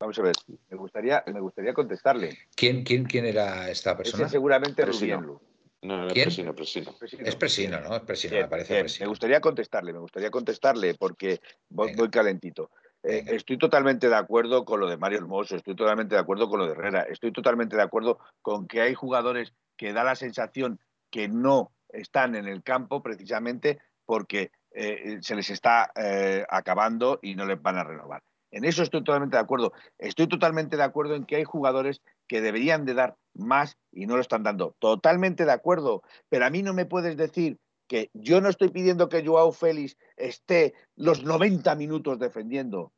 Vamos a ver, me gustaría, me gustaría contestarle. ¿Quién, quién, quién era esta persona? Ese seguramente Presino. Rubén Lu. No, era ¿Quién? Presino, Presino. Es Presino, ¿no? Es Presino, Bien, me parece bien. Presino. Me gustaría contestarle, me gustaría contestarle porque voy calentito. Eh, estoy totalmente de acuerdo con lo de Mario Hermoso, estoy totalmente de acuerdo con lo de Herrera, estoy totalmente de acuerdo con que hay jugadores que da la sensación que no están en el campo precisamente porque eh, se les está eh, acabando y no les van a renovar. En eso estoy totalmente de acuerdo. Estoy totalmente de acuerdo en que hay jugadores que deberían de dar más y no lo están dando. Totalmente de acuerdo. Pero a mí no me puedes decir que yo no estoy pidiendo que Joao Félix esté los 90 minutos defendiendo.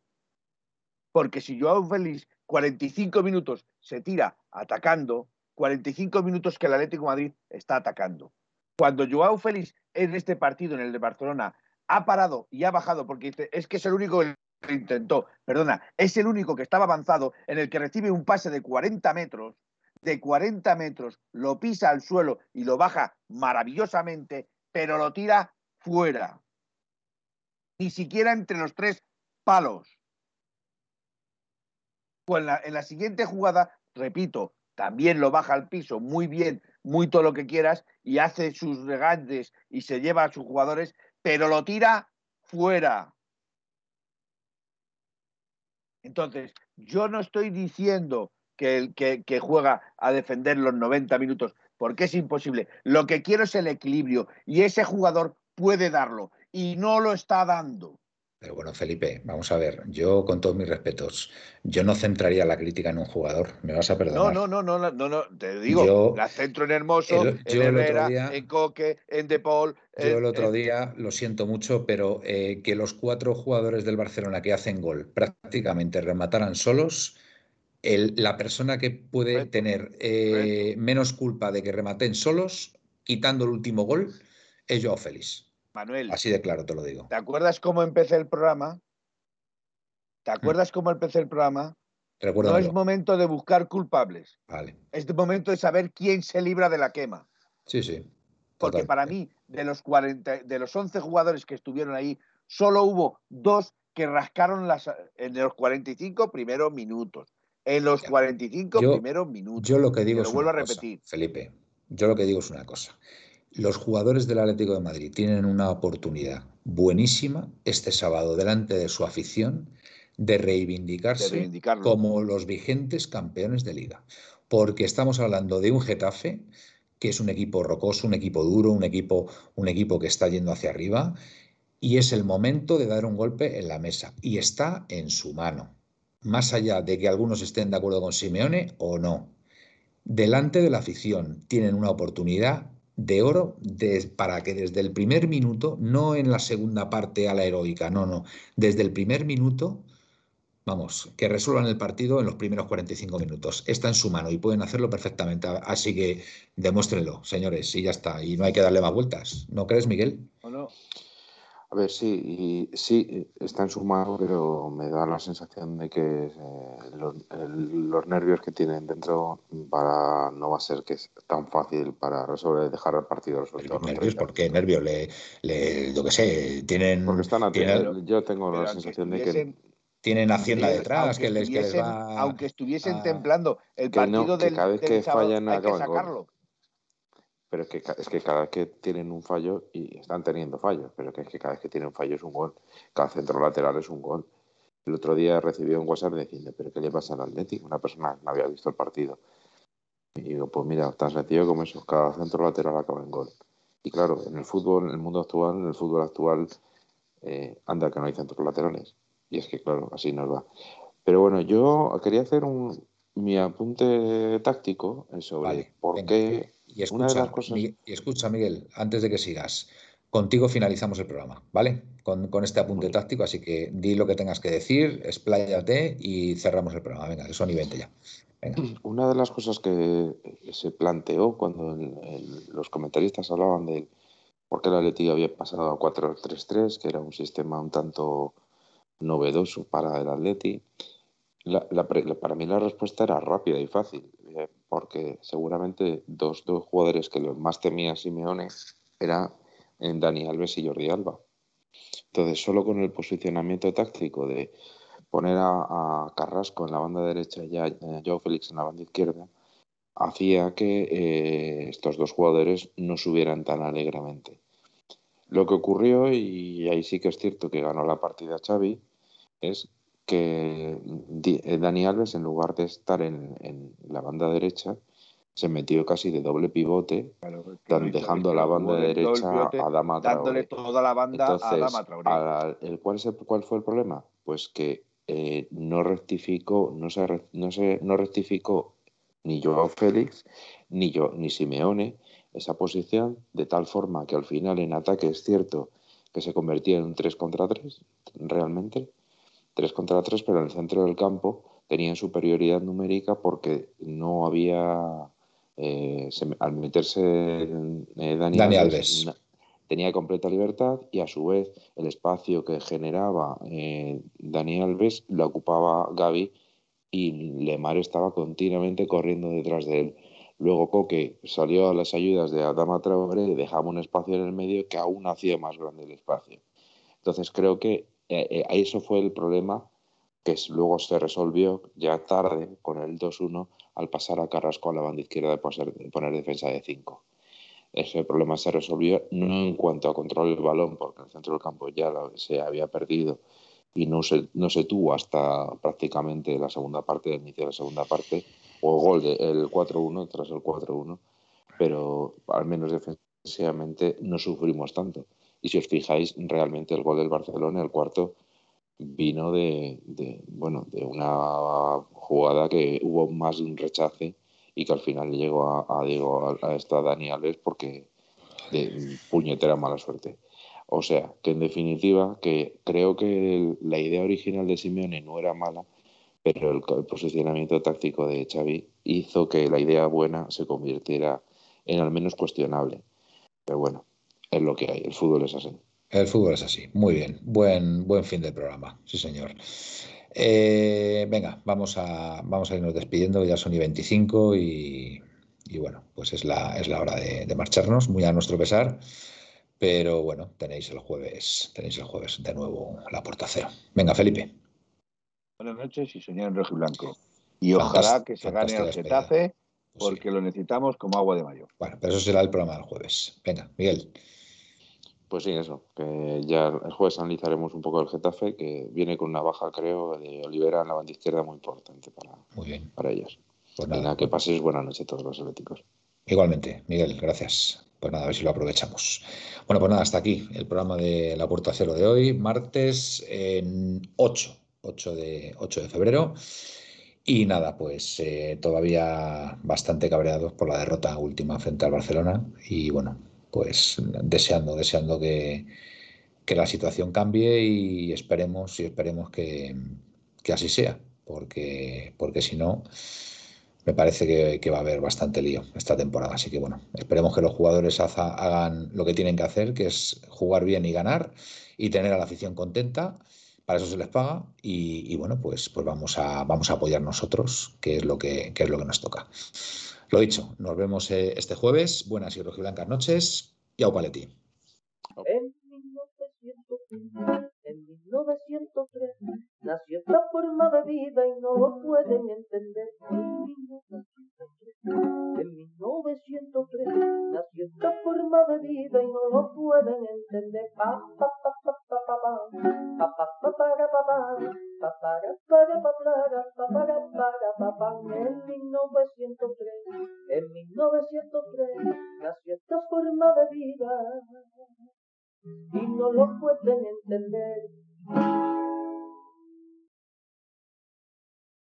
Porque si Joao Félix 45 minutos se tira atacando, 45 minutos que el Atlético Madrid está atacando. Cuando Joao Félix en este partido, en el de Barcelona, ha parado y ha bajado, porque dice, es que es el único que intentó, perdona, es el único que estaba avanzado, en el que recibe un pase de 40 metros, de 40 metros, lo pisa al suelo y lo baja maravillosamente, pero lo tira fuera. Ni siquiera entre los tres palos. Pues en la, en la siguiente jugada, repito, también lo baja al piso muy bien, muy todo lo que quieras, y hace sus regantes y se lleva a sus jugadores, pero lo tira fuera. Entonces, yo no estoy diciendo que, el- que, que juega a defender los 90 minutos, porque es imposible. Lo que quiero es el equilibrio, y ese jugador puede darlo, y no lo está dando. Pero bueno, Felipe, vamos a ver, yo con todos mis respetos, yo no centraría la crítica en un jugador, me vas a perdonar. No, no, no, no, no, no, te digo, la centro en Hermoso, en Herrera, en Coque, en De Paul. Yo el otro día, lo siento mucho, pero eh, que los cuatro jugadores del Barcelona que hacen gol prácticamente remataran solos, la persona que puede tener eh, menos culpa de que rematen solos, quitando el último gol, es Joao Félix. Manuel. Así de claro te lo digo. ¿Te acuerdas cómo empecé el programa? ¿Te acuerdas cómo empecé el programa? No es momento de buscar culpables. Vale. Es momento de saber quién se libra de la quema. Sí, sí. Porque para mí, de los, 40, de los 11 jugadores que estuvieron ahí, solo hubo dos que rascaron las, en los 45 primeros minutos. En los 45 primeros minutos. Yo lo que digo es vuelvo a repetir. Felipe, yo lo que digo es una cosa los jugadores del Atlético de Madrid tienen una oportunidad buenísima este sábado delante de su afición de reivindicarse como los vigentes campeones de liga. Porque estamos hablando de un Getafe que es un equipo rocoso, un equipo duro, un equipo, un equipo que está yendo hacia arriba y es el momento de dar un golpe en la mesa y está en su mano. Más allá de que algunos estén de acuerdo con Simeone o no, delante de la afición tienen una oportunidad de oro para que desde el primer minuto, no en la segunda parte a la heroica, no, no, desde el primer minuto, vamos, que resuelvan el partido en los primeros 45 minutos. Está en su mano y pueden hacerlo perfectamente. Así que demuéstrenlo, señores, y ya está. Y no hay que darle más vueltas. ¿No crees, Miguel? no. A ver, sí, sí, está en su mano, pero me da la sensación de que eh, los, nervios que tienen dentro para no va a ser que es tan fácil para resolver, dejar el partido resuelto. nervios? ¿Por qué nervios? Le, le, yo qué sé, tienen... Porque están a yo tengo la sensación de que... Tienen Hacienda detrás, que les, que va... Aunque estuviesen templando el partido del, cada vez que fallan, hay que sacarlo. Pero es que, es que cada vez que tienen un fallo, y están teniendo fallos, pero que es que cada vez que tienen fallo es un gol. Cada centro lateral es un gol. El otro día recibió un WhatsApp diciendo, ¿pero qué le pasa al Atlético? Una persona no había visto el partido. Y digo, pues mira, tan sencillo como eso, cada centro lateral acaba en gol. Y claro, en el fútbol, en el mundo actual, en el fútbol actual, eh, anda que no hay centros laterales. Y es que, claro, así nos va. Pero bueno, yo quería hacer un, mi apunte táctico sobre por qué y escucha, Miguel, y escucha, Miguel, antes de que sigas, contigo finalizamos el programa, ¿vale? Con, este apunte táctico, así que di lo que tengas que decir, expláyate y cerramos el programa. Venga, son y 20 ya. Una de las cosas que se planteó cuando los comentaristas hablaban de por qué la Atleti había pasado a 4-3-3, que era un sistema un tanto novedoso para el Atleti, para mí la respuesta era rápida y fácil. Eh, porque seguramente dos, dos jugadores que los más temía Simeone eran eh, Dani Alves y Jordi Alba. Entonces, solo con el posicionamiento táctico de poner a, Carrasco en la banda derecha y a, Joe Félix en la banda izquierda, hacía que eh, estos dos jugadores no subieran tan alegremente. Lo que ocurrió, y ahí sí que es cierto que ganó la partida Xavi, es que eh, Dani Alves, en lugar de estar en, la banda derecha, se metió casi de doble pivote, dejando la banda derecha a Dama Traoré. Dándole toda la banda a Dama Traoré. el, ¿cuál, ¿Cuál fue el problema? Pues que eh, no rectificó, no se, no se, no rectificó ni Joao Félix ni yo, ni Simeone esa posición, de tal forma que al final en ataque es cierto que se convertía en un 3 contra 3, realmente, 3 contra 3, pero en el centro del campo tenían superioridad numérica porque no había, eh, al meterse eh, Dani, Alves, tenía completa libertad y a su vez el espacio que generaba eh, Dani Alves lo ocupaba Gaby y Lemar estaba continuamente corriendo detrás de él. Luego Coque salió a las ayudas de Adama Traoré y dejaba un espacio en el medio que aún hacía más grande el espacio. Entonces creo que eh, eh, eso fue el problema que luego se resolvió ya tarde con el 2-1 al pasar a Carrasco a la banda izquierda de poner, defensa de 5. Ese problema se resolvió no en cuanto a control del balón, porque el centro del campo ya se había perdido y no se, no se tuvo hasta prácticamente la segunda parte, el inicio de la segunda parte, o gol del 4-1 tras el 4-1, pero al menos defensivamente no sufrimos tanto. Y si os fijáis, realmente el gol del Barcelona, el cuarto, vino de, bueno, de una jugada que hubo más de un rechace y que al final llegó a, a Diego a, esta Dani Alves porque de puñetera mala suerte. O sea, que en definitiva, que creo que la idea original de Simeone no era mala, pero el, posicionamiento táctico de Xavi hizo que la idea buena se convirtiera en al menos cuestionable. Pero bueno, es lo que hay, el fútbol es así. El fútbol es así, muy bien, buen, buen fin del programa, sí señor. Eh, venga, vamos a, vamos a irnos despidiendo, ya son y 25 y, bueno, pues es la, es la hora de, marcharnos, muy a nuestro pesar. Pero bueno, tenéis el jueves, tenéis el jueves de nuevo la puerta cero. Venga, Felipe. Buenas noches y señor en rojo y blanco. Y ojalá que se gane el Getafe pues porque lo necesitamos como agua de mayo. Bueno, pero eso será el programa del jueves. Venga, Miguel. Pues sí, eso, que ya el jueves analizaremos un poco el Getafe, que viene con una baja, creo, de Olivera en la banda izquierda muy importante para, muy bien. para ellos. Pues nada, que paséis buena noche a todos los atléticos. Igualmente, Miguel, gracias. Pues nada, a ver si lo aprovechamos. Bueno, pues nada, hasta aquí el programa de La Puerta Cero de hoy, martes en 8, 8 de, 8 de febrero. Y nada, pues eh, todavía bastante cabreados por la derrota última frente al Barcelona. Y bueno, pues deseando, deseando que, que la situación cambie y esperemos, y esperemos que, que así sea. Porque, porque si no, me parece que, va a haber bastante lío esta temporada. Así que bueno, esperemos que los jugadores hagan lo que tienen que hacer, que es jugar bien y ganar y tener a la afición contenta. Para eso se les paga y, bueno, pues, pues vamos, a, vamos a apoyar nosotros, que es lo que, es lo que nos toca. Lo dicho, nos vemos eh, este jueves. Buenas y rojiblancas noches y au paleti. En 1905, en 1903, nació esta forma de vida y no lo pueden entender. En 1903, en 1903 nació esta forma de vida y no lo pueden entender. Pa, pa, pa, en 1903 en 1903 nació esta forma de vida. Y no lo pueden entender.